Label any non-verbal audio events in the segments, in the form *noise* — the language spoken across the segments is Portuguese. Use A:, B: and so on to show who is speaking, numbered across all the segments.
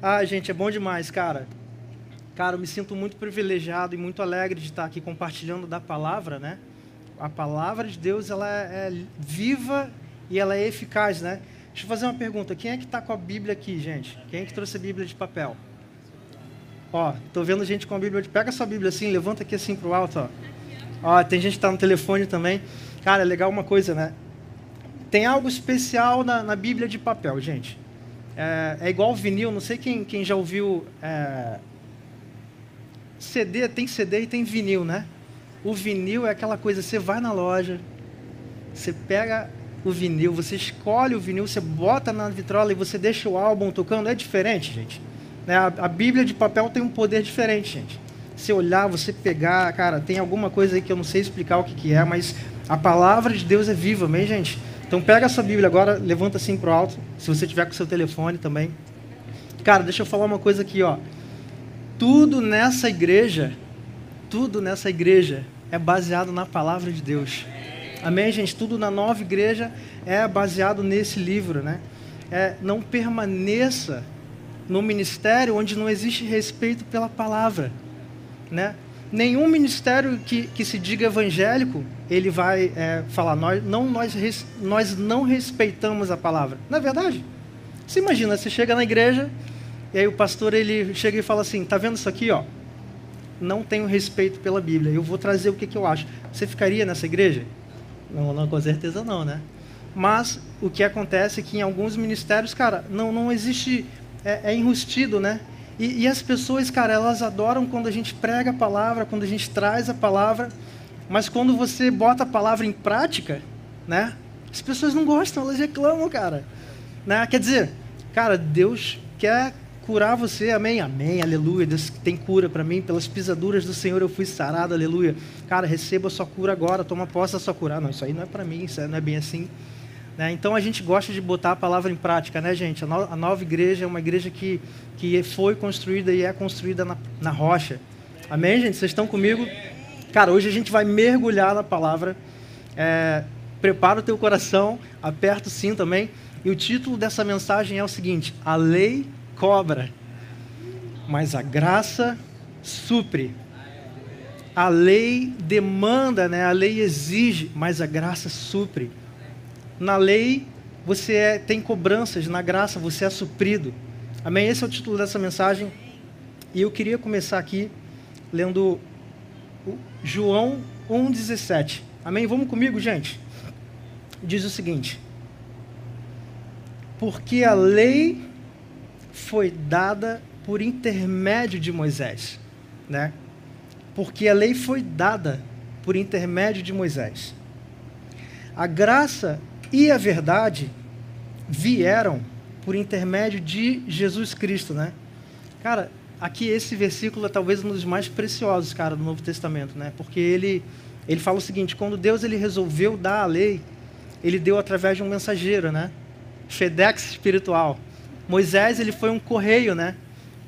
A: Ah, gente, é bom demais, cara. Cara, eu me sinto muito privilegiado e muito alegre de estar aqui compartilhando da palavra, né? A palavra de Deus, ela é, é viva e ela é eficaz, né? Deixa eu fazer uma pergunta. Quem é que está com a Bíblia aqui, gente? Quem é que trouxe a Bíblia de papel? Ó, tô vendo gente com a Bíblia. Pega sua Bíblia assim, levanta aqui assim pro alto, ó. Ó, tem gente que está no telefone também. Cara, é legal uma coisa, né? Tem algo especial na, na Bíblia de papel, gente. É, é, igual vinil, não sei quem, quem já ouviu. É, CD, tem CD e tem vinil, né? O vinil é aquela coisa, você vai na loja, você pega o vinil, você escolhe o vinil, você bota na vitrola e você deixa o álbum tocando. É diferente, gente. Né? A, a Bíblia de papel tem um poder diferente, gente. Você olhar, você pegar, cara, tem alguma coisa aí que eu não sei explicar o que, que é, mas a palavra de Deus é viva, amém, gente? Então pega a sua Bíblia agora, levanta assim para o alto, se você tiver com seu telefone também. Cara, deixa eu falar uma coisa aqui, ó. Tudo nessa igreja, tudo nessa igreja é baseado na palavra de Deus. Amém, gente? Tudo na nova igreja é baseado nesse livro, né? É, não permaneça no ministério onde não existe respeito pela palavra, né? Nenhum ministério que, que se diga evangélico, ele vai é, falar, nós não, nós, nós não respeitamos a palavra. Não é verdade? Você imagina, você chega na igreja, e aí o pastor ele chega e fala assim, tá vendo isso aqui, ó? Não tenho respeito pela Bíblia, eu vou trazer o que, que eu acho. Você ficaria nessa igreja? Não, não, com certeza não, né? Mas o que acontece é que em alguns ministérios, cara, não, não existe é, é enrustido, né? E, e, as pessoas, cara, elas adoram quando a gente prega a palavra, quando a gente traz a palavra, mas quando você bota a palavra em prática, né? As pessoas não gostam, elas reclamam, cara. Né? Quer dizer, cara, Deus quer curar você, amém, amém, aleluia. Deus tem cura para mim, pelas pisaduras do Senhor eu fui sarado, aleluia. Cara, receba a sua cura agora, toma posse da sua cura. Não, isso aí não é para mim, isso não é bem assim. Né? Então a gente gosta de botar a palavra em prática, né, gente? A nova igreja é uma igreja que, que foi construída e é construída na, na rocha. Amém, gente? Vocês estão comigo? Cara, hoje a gente vai mergulhar na palavra. É, prepara o teu coração, aperta o sim também. E o título dessa mensagem é o seguinte: A lei cobra, mas a graça supre. A lei demanda, né? a lei exige, mas a graça supre. Na lei você é, tem cobranças, na graça você é suprido. Amém? Esse é o título dessa mensagem. E eu queria começar aqui lendo João 1,17. Amém? Vamos comigo, gente? Diz o seguinte: Porque a lei foi dada por intermédio de Moisés, né? Porque a lei foi dada por intermédio de Moisés. A graça e a verdade vieram por intermédio de Jesus Cristo, né? Cara, aqui esse versículo é talvez um dos mais preciosos, cara, do Novo Testamento, né? Porque ele ele fala o seguinte: quando Deus ele resolveu dar a lei, ele deu através de um mensageiro, né? FedEx espiritual. Moisés ele foi um correio, né?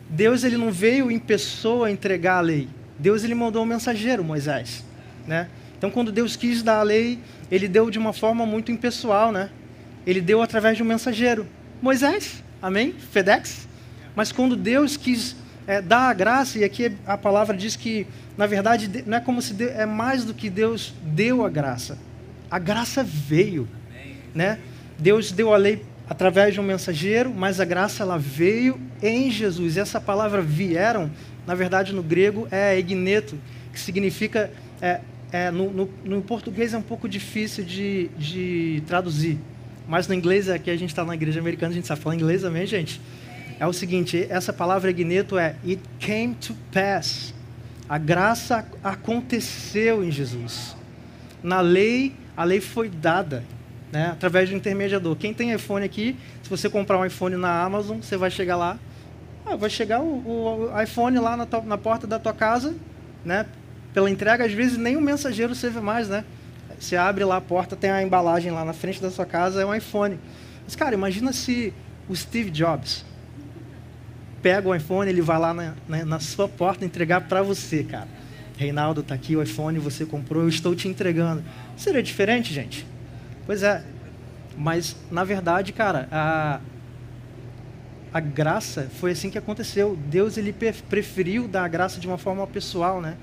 A: Deus ele não veio em pessoa entregar a lei. Deus ele mandou um mensageiro, Moisés, né? Então quando Deus quis dar a lei, ele deu de uma forma muito impessoal, né? Ele deu através de um mensageiro, Moisés, amém? FedEx. Mas quando Deus quis é, dar a graça, e aqui a palavra diz que, na verdade, não é como se é mais do que Deus deu a graça. A graça veio, né? Deus deu a lei através de um mensageiro, mas a graça ela veio em Jesus. E essa palavra vieram, na verdade, no grego é egneto, que significa é, é, no, no, no, português é um pouco difícil de, de traduzir. Mas no inglês, aqui a gente está na igreja americana, a gente sabe falar inglês também, gente. É o seguinte, essa palavra gneto é It came to pass. A graça aconteceu em Jesus. Na lei, a lei foi dada, né, através do intermediador. Quem tem iPhone aqui, se você comprar um iPhone na Amazon, você vai chegar lá, ah, vai chegar o, o iPhone lá na, na porta da tua casa, né, pela entrega, às vezes nem o mensageiro serve mais, né? Você abre lá a porta, tem a embalagem lá na frente da sua casa, é um iPhone. Mas, cara, imagina se o Steve Jobs pega o iPhone, ele vai lá na, na, na sua porta entregar para você, cara. Reinaldo, tá aqui o iPhone, você comprou, eu estou te entregando. Seria diferente, gente? Pois é. Mas, na verdade, cara, a... a graça foi assim que aconteceu. Deus ele preferiu dar a graça de uma forma pessoal, né?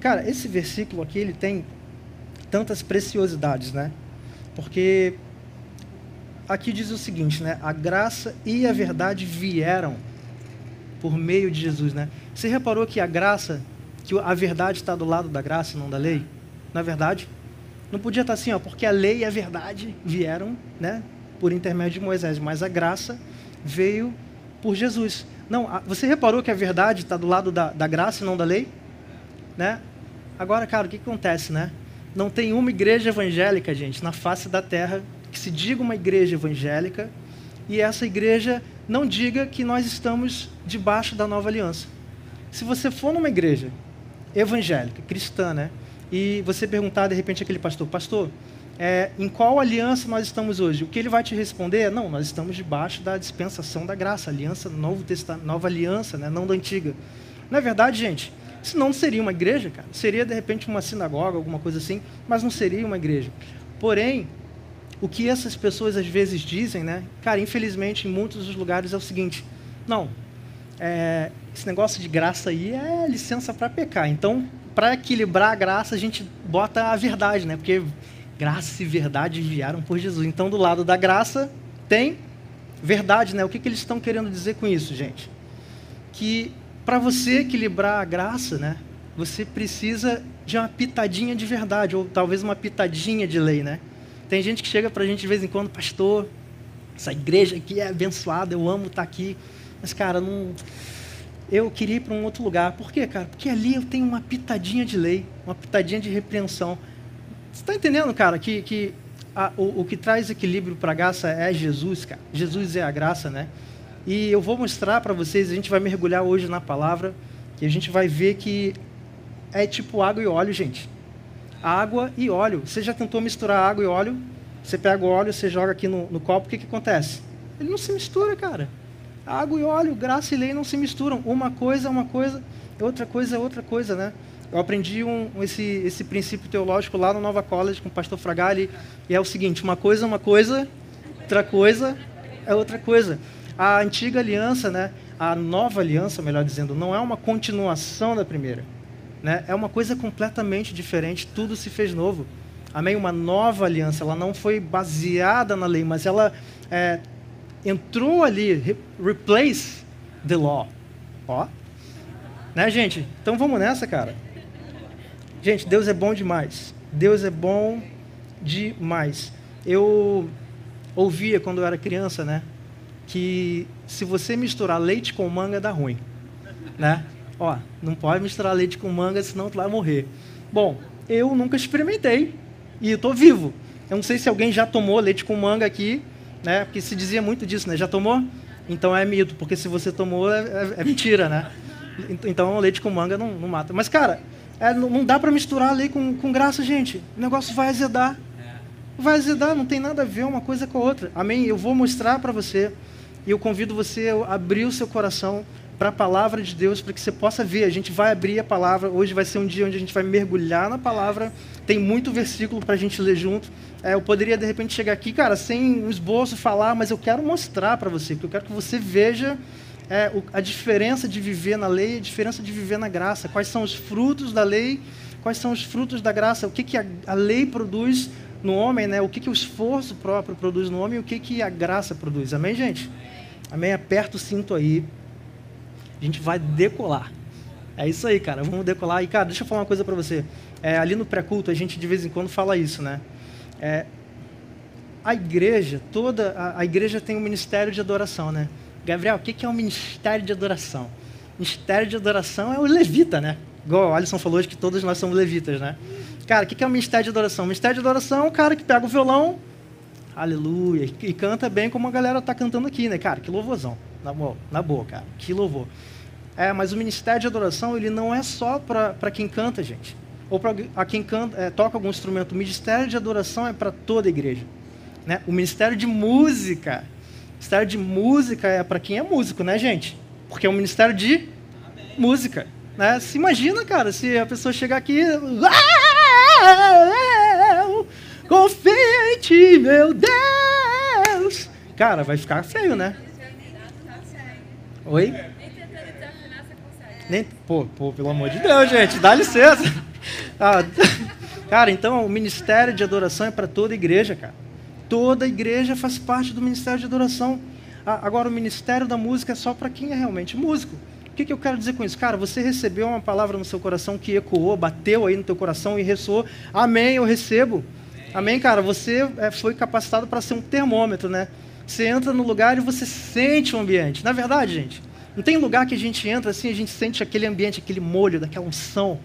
A: Cara, esse versículo aqui ele tem tantas preciosidades, né? Porque aqui diz o seguinte, né? A graça e a verdade vieram por meio de Jesus, né? Você reparou que a graça, que a verdade está do lado da graça não da lei? Na é verdade, não podia estar assim, ó, porque a lei e a verdade vieram, né? Por intermédio de Moisés, mas a graça veio por Jesus. Não, você reparou que a verdade está do lado da, da graça e não da lei? Né? Agora, cara, o que, que acontece, né? Não tem uma igreja evangélica, gente, na face da terra que se diga uma igreja evangélica e essa igreja não diga que nós estamos debaixo da nova aliança. Se você for numa igreja evangélica, cristã, né? E você perguntar de repente aquele pastor, pastor, é, em qual aliança nós estamos hoje? O que ele vai te responder é: não, nós estamos debaixo da dispensação da graça, aliança, novo testamento, nova aliança, né? não da antiga. Não é verdade, gente? Senão não seria uma igreja, cara. Seria de repente uma sinagoga, alguma coisa assim, mas não seria uma igreja. Porém, o que essas pessoas às vezes dizem, né? Cara, infelizmente em muitos dos lugares é o seguinte: não, é, esse negócio de graça aí é licença para pecar. Então, para equilibrar a graça, a gente bota a verdade, né? Porque graça e verdade vieram por Jesus. Então, do lado da graça tem verdade, né? O que, que eles estão querendo dizer com isso, gente? Que para você equilibrar a graça, né, você precisa de uma pitadinha de verdade, ou talvez uma pitadinha de lei, né? Tem gente que chega para a gente de vez em quando, pastor, essa igreja aqui é abençoada, eu amo estar tá aqui, mas, cara, não... eu queria ir para um outro lugar. Por quê, cara? Porque ali eu tenho uma pitadinha de lei, uma pitadinha de repreensão. Você está entendendo, cara, que, que a, o, o que traz equilíbrio para a graça é Jesus, cara. Jesus é a graça, né? E eu vou mostrar para vocês, a gente vai mergulhar hoje na palavra, e a gente vai ver que é tipo água e óleo, gente. Água e óleo. Você já tentou misturar água e óleo? Você pega o óleo, você joga aqui no, no copo, o que, que acontece? Ele não se mistura, cara. Água e óleo, graça e lei não se misturam. Uma coisa é uma coisa, outra coisa é outra coisa, né? Eu aprendi um, esse, esse princípio teológico lá no Nova College com o pastor Fragali, e é o seguinte: uma coisa é uma coisa, outra coisa é outra coisa a antiga aliança, né, a nova aliança, melhor dizendo, não é uma continuação da primeira. Né? É uma coisa completamente diferente, tudo se fez novo. Amém? Uma nova aliança, ela não foi baseada na lei, mas ela é, entrou ali, re replace the law. Ó. Né, gente? Então vamos nessa, cara. Gente, Deus é bom demais. Deus é bom demais. Eu ouvia quando eu era criança, né? que se você misturar leite com manga dá ruim, né? Ó, não pode misturar leite com manga, senão tu vai morrer. Bom, eu nunca experimentei e tô vivo. Eu não sei se alguém já tomou leite com manga aqui, né? Porque se dizia muito disso, né? Já tomou? Então é mito, porque se você tomou é, é, é mentira, né? Então leite com manga não, não mata. Mas cara, é, não, dá para misturar leite com, com graça, gente. O negócio vai azedar. Vai azedar, não tem nada a ver uma coisa com a outra. Amém? Eu vou mostrar para você e eu convido você a abrir o seu coração para a palavra de Deus, para que você possa ver. A gente vai abrir a palavra. Hoje vai ser um dia onde a gente vai mergulhar na palavra. Tem muito versículo para a gente ler junto. É, eu poderia, de repente, chegar aqui, cara, sem um esboço, falar, mas eu quero mostrar para você, porque eu quero que você veja é, o, a diferença de viver na lei e a diferença de viver na graça. Quais são os frutos da lei, quais são os frutos da graça, o que, que a, a lei produz no homem, né? o que, que o esforço próprio produz no homem e o que, que a graça produz. Amém, gente? Amém? Aperta o cinto aí. A gente vai decolar. É isso aí, cara. Vamos decolar. E, cara, deixa eu falar uma coisa para você. É, ali no pré-culto, a gente de vez em quando fala isso, né? É, a igreja, toda a, a, igreja tem um ministério de adoração, né? Gabriel, o que, é um ministério de adoração? Ministério de adoração é o levita, né? Igual o Alisson falou hoje que todos nós somos levitas, né? Cara, o que, é um ministério de adoração? O ministério de adoração é o cara que pega o violão, aleluia, e canta bem como a galera está cantando aqui, né, cara? Que louvorzão, na boa, na boa, cara, que louvor. É, mas o ministério de adoração, ele não é só para quem canta, gente, ou para quem canta, é, toca algum instrumento. O ministério de adoração é para toda a igreja. Né? O ministério de música, o ministério de música é para quem é músico, né, gente? Porque é um ministério de Amém. música. Né? Se imagina, cara, se a pessoa chegar aqui. Confia em ti, meu Deus. Cara, vai ficar feio, né? Oi? Nem, pô, pô, pelo amor de Deus, gente, dá licença. Ah, *laughs* cara, então o ministério de adoração é para toda igreja, cara. Toda igreja faz parte do ministério de adoração. Ah, agora, o ministério da música é só para quem é realmente músico. O que, que eu quero dizer com isso? Cara, você recebeu uma palavra no seu coração que ecoou, bateu aí no teu coração e ressoou. Amém, eu recebo. Amém, cara? Você é, foi capacitado para ser um termômetro, né? Você entra no lugar e você sente o ambiente. Na é verdade, gente, não tem lugar que a gente entra assim, a gente sente aquele ambiente, aquele molho, daquela unção.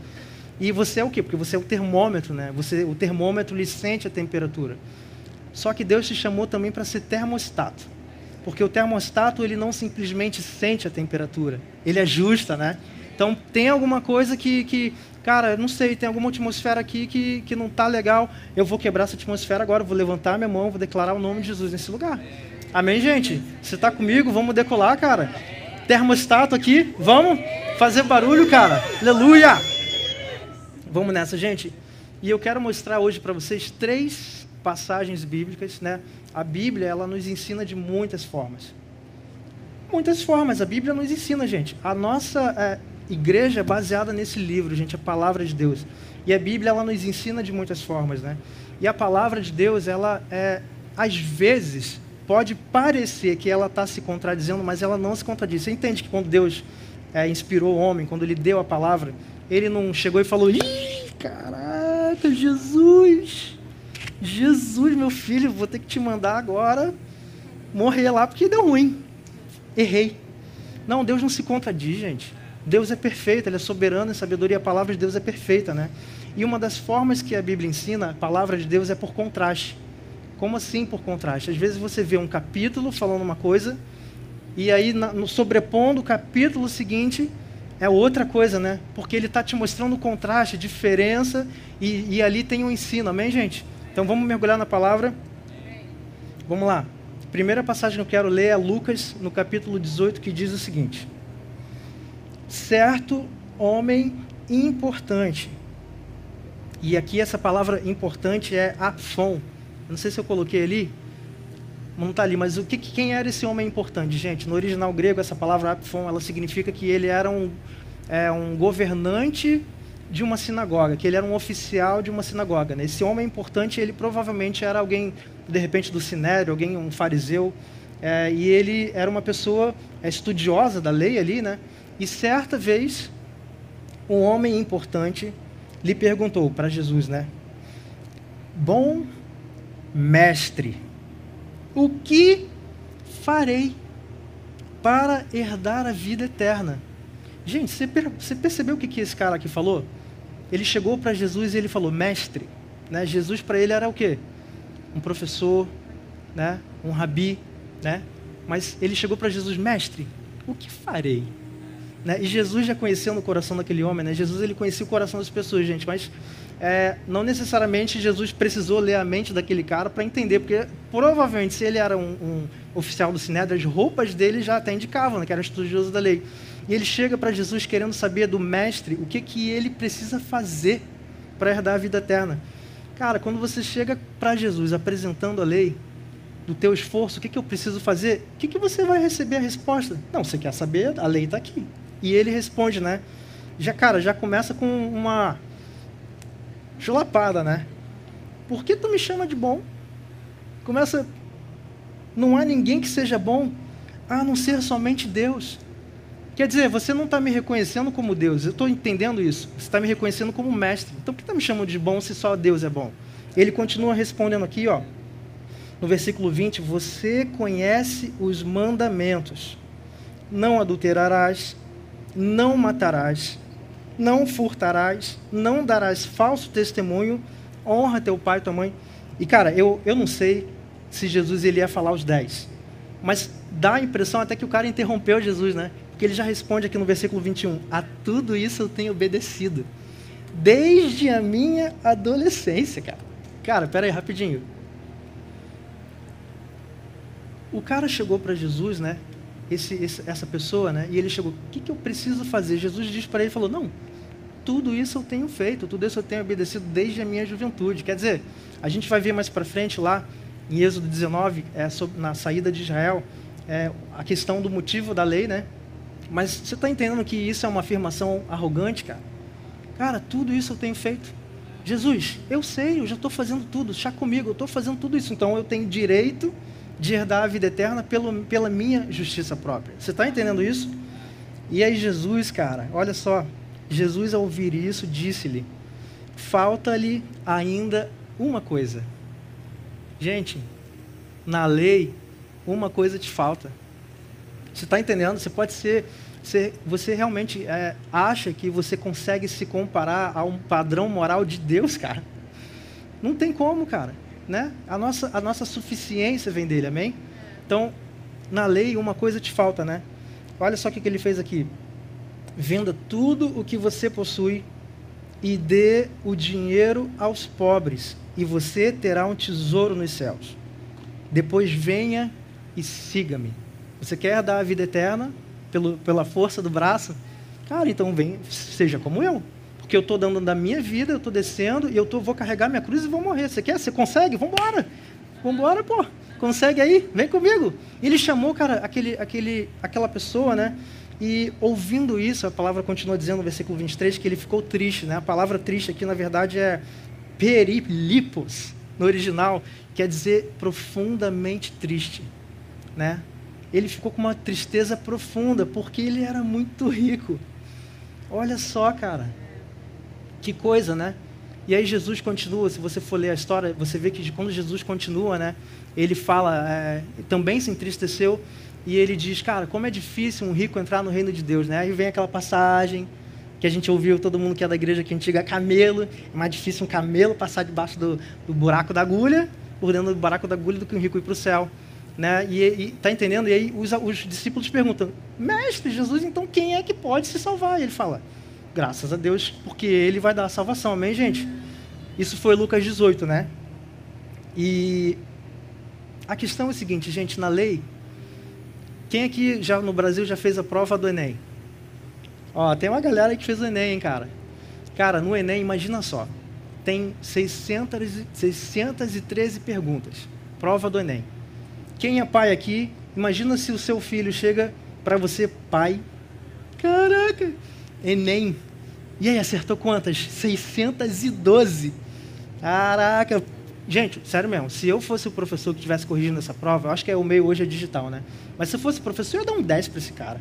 A: E você é o quê? Porque você é o termômetro, né? Você, o termômetro lhe sente a temperatura. Só que Deus te chamou também para ser termostato. Porque o termostato, ele não simplesmente sente a temperatura, ele ajusta, né? Então, tem alguma coisa que, que cara, não sei, tem alguma atmosfera aqui que, que não está legal. Eu vou quebrar essa atmosfera agora, vou levantar minha mão, vou declarar o nome de Jesus nesse lugar. Amém, gente? Você está comigo? Vamos decolar, cara. Termostato aqui, vamos fazer barulho, cara. Aleluia! Vamos nessa, gente. E eu quero mostrar hoje para vocês três passagens bíblicas, né? A Bíblia, ela nos ensina de muitas formas. Muitas formas. A Bíblia nos ensina, gente. A nossa é, igreja é baseada nesse livro, gente, a palavra de Deus. E a Bíblia, ela nos ensina de muitas formas, né? E a palavra de Deus, ela é, às vezes, pode parecer que ela está se contradizendo, mas ela não se contradiz. Você entende que quando Deus é, inspirou o homem, quando ele deu a palavra, ele não chegou e falou: Ih, caraca, Jesus, Jesus, meu filho, vou ter que te mandar agora morrer lá porque deu ruim. Errei. Não, Deus não se contradiz, gente. Deus é perfeito, Ele é soberano em sabedoria, a palavra de Deus é perfeita, né? E uma das formas que a Bíblia ensina, a palavra de Deus é por contraste. Como assim por contraste? Às vezes você vê um capítulo falando uma coisa, e aí no sobrepondo o capítulo seguinte é outra coisa, né? Porque ele está te mostrando o contraste, diferença, e, e ali tem um ensino, amém, gente? Então vamos mergulhar na palavra. Vamos lá. Primeira passagem que eu quero ler é Lucas, no capítulo 18, que diz o seguinte: Certo homem importante. E aqui essa palavra importante é afon. Não sei se eu coloquei ali. Não está ali, mas o que, quem era esse homem importante, gente? No original grego, essa palavra apfon, ela significa que ele era um, é, um governante de uma sinagoga, que ele era um oficial de uma sinagoga. Né? Esse homem importante, ele provavelmente era alguém, de repente, do sinédrio, alguém, um fariseu, é, e ele era uma pessoa é, estudiosa da lei ali, né? E certa vez, um homem importante lhe perguntou para Jesus, né? Bom mestre, o que farei para herdar a vida eterna? Gente, você percebeu o que esse cara aqui falou? Ele chegou para Jesus e ele falou, mestre. Né? Jesus para ele era o quê? Um professor, né? um rabi. Né? Mas ele chegou para Jesus, mestre, o que farei? Né? E Jesus já conheceu no coração daquele homem, né? Jesus ele conhecia o coração das pessoas, gente, mas é, não necessariamente Jesus precisou ler a mente daquele cara para entender, porque provavelmente se ele era um, um oficial do Sinédrio, as roupas dele já até indicavam né, que era um estudioso da lei. E ele chega para Jesus querendo saber do mestre o que, que ele precisa fazer para herdar a vida eterna. Cara, quando você chega para Jesus apresentando a lei, do teu esforço, o que, que eu preciso fazer? O que, que você vai receber a resposta? Não, você quer saber? A lei está aqui. E ele responde, né? Já, cara, já começa com uma chulapada, né? Por que tu me chama de bom? Começa. Não há ninguém que seja bom a não ser somente Deus. Quer dizer, você não está me reconhecendo como Deus, eu estou entendendo isso. Você está me reconhecendo como mestre. Então por que está me chamando de bom se só Deus é bom? Ele continua respondendo aqui, ó, no versículo 20: Você conhece os mandamentos: não adulterarás, não matarás, não furtarás, não darás falso testemunho, honra teu pai e tua mãe. E cara, eu, eu não sei se Jesus ele ia falar os dez, mas dá a impressão até que o cara interrompeu Jesus, né? que ele já responde aqui no versículo 21. A tudo isso eu tenho obedecido. Desde a minha adolescência, cara. Cara, pera aí, rapidinho. O cara chegou para Jesus, né? Esse, esse, essa pessoa, né? E ele chegou, o que, que eu preciso fazer? Jesus diz para ele, falou, não, tudo isso eu tenho feito, tudo isso eu tenho obedecido desde a minha juventude. Quer dizer, a gente vai ver mais para frente lá, em Êxodo 19, é, sobre, na saída de Israel, é, a questão do motivo da lei, né? Mas você está entendendo que isso é uma afirmação arrogante, cara? Cara, tudo isso eu tenho feito. Jesus, eu sei, eu já estou fazendo tudo, chá comigo, eu estou fazendo tudo isso. Então eu tenho direito de herdar a vida eterna pelo, pela minha justiça própria. Você está entendendo isso? E aí Jesus, cara, olha só, Jesus ao ouvir isso disse-lhe: falta-lhe ainda uma coisa. Gente, na lei, uma coisa te falta. Você está entendendo? Você pode ser. Você, você realmente é, acha que você consegue se comparar a um padrão moral de Deus, cara? Não tem como, cara né? A nossa, a nossa suficiência vem dele, amém? Então, na lei, uma coisa te falta, né? Olha só o que, que ele fez aqui. Venda tudo o que você possui e dê o dinheiro aos pobres, e você terá um tesouro nos céus. Depois venha e siga-me. Você quer dar a vida eterna pelo, pela força do braço? Cara, então vem, seja como eu porque eu estou dando da minha vida, eu estou descendo e eu tô, vou carregar minha cruz e vou morrer. Você quer? Você consegue? Vamos embora, pô. Consegue aí? Vem comigo. E ele chamou, cara, aquele, aquele, aquela pessoa, né? E ouvindo isso, a palavra continua dizendo no versículo 23 que ele ficou triste, né? A palavra triste aqui, na verdade, é peripos, no original, quer dizer profundamente triste, né? Ele ficou com uma tristeza profunda, porque ele era muito rico. Olha só, cara. Que coisa, né? E aí Jesus continua, se você for ler a história, você vê que quando Jesus continua, né? Ele fala, é, também se entristeceu, e ele diz, cara, como é difícil um rico entrar no reino de Deus, né? Aí vem aquela passagem que a gente ouviu, todo mundo que é da igreja aqui antiga, camelo. É mais difícil um camelo passar debaixo do, do buraco da agulha, por dentro do buraco da agulha, do que um rico ir para o céu. Né? E, e tá entendendo? E aí os, os discípulos perguntam, mestre Jesus, então quem é que pode se salvar? E ele fala, Graças a Deus, porque Ele vai dar a salvação. Amém, gente? Isso foi Lucas 18, né? E a questão é a seguinte, gente, na lei, quem aqui já no Brasil já fez a prova do Enem? Ó, tem uma galera que fez o Enem, hein, cara. Cara, no Enem, imagina só, tem 600, 613 perguntas. Prova do Enem. Quem é pai aqui, imagina se o seu filho chega para você, pai. Caraca, Enem. E aí, acertou quantas? 612. Caraca. Gente, sério mesmo, se eu fosse o professor que estivesse corrigindo essa prova, eu acho que é, o meio hoje é digital, né? Mas se eu fosse professor, eu ia dar um 10 para esse cara.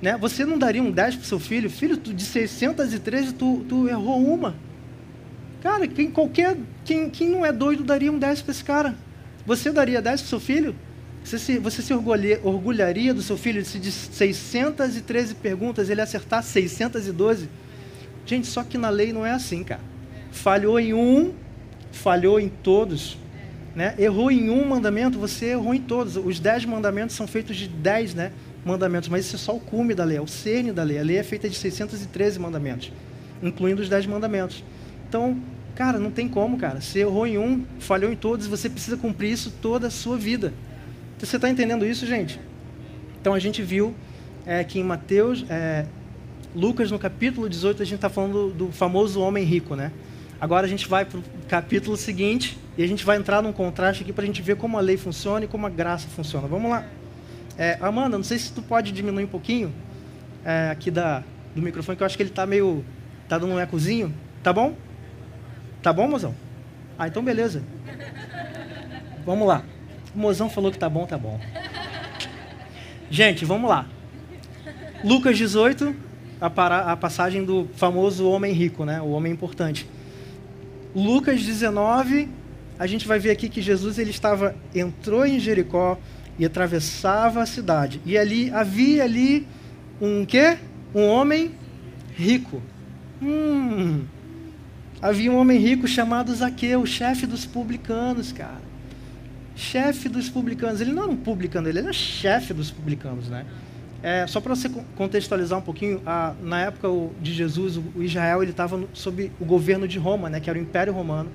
A: Né? Você não daria um 10 para seu filho? Filho, tu, de 613, tu, tu errou uma. Cara, quem, qualquer, quem, quem não é doido daria um 10 para esse cara? Você daria 10 para seu filho? Você se, você se orgulharia do seu filho se de 613 perguntas ele acertar 612? Gente, só que na lei não é assim, cara. Falhou em um, falhou em todos. Né? Errou em um mandamento, você errou em todos. Os dez mandamentos são feitos de dez né, mandamentos, mas isso é só o cume da lei, é o cerne da lei. A lei é feita de 613 mandamentos, incluindo os dez mandamentos. Então, cara, não tem como, cara. Você errou em um, falhou em todos, você precisa cumprir isso toda a sua vida. Você está entendendo isso, gente? Então a gente viu é, que em Mateus, é, Lucas, no capítulo 18, a gente está falando do, do, famoso homem rico, né? Agora a gente vai para o capítulo seguinte e a gente vai entrar num contraste aqui para a gente ver como a lei funciona e como a graça funciona. Vamos lá. É, Amanda, não sei se tu pode diminuir um pouquinho é, aqui da, do microfone, que eu acho que ele está meio. Está dando um ecozinho. Tá bom? Tá bom, mozão? Ah, então beleza. Vamos lá. O mozão falou que tá bom, tá bom. Gente, vamos lá. Lucas 18, a, para, a passagem do famoso homem rico, né? O homem importante. Lucas 19, a gente vai ver aqui que Jesus ele estava entrou em Jericó e atravessava a cidade. E ali havia ali um quê? Um homem rico. Hum. Havia um homem rico chamado Zaqueu, chefe dos publicanos, cara chefe dos publicanos. Ele não era um publicano, ele era chefe dos publicanos, né? É, só para você contextualizar um pouquinho, a, na época de Jesus, o, o Israel ele estava sob o governo de Roma, né? Que era o Império Romano.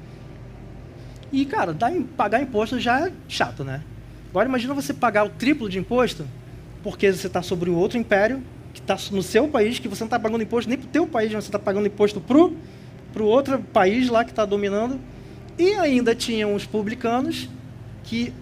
A: E cara, dar, pagar imposto já é chato, né? Agora imagina você pagar o triplo de imposto, porque você está sobre um outro império que está no seu país, que você não está pagando imposto nem para o teu país, mas você está pagando imposto pro pro outro país lá que está dominando. E ainda tinham os publicanos que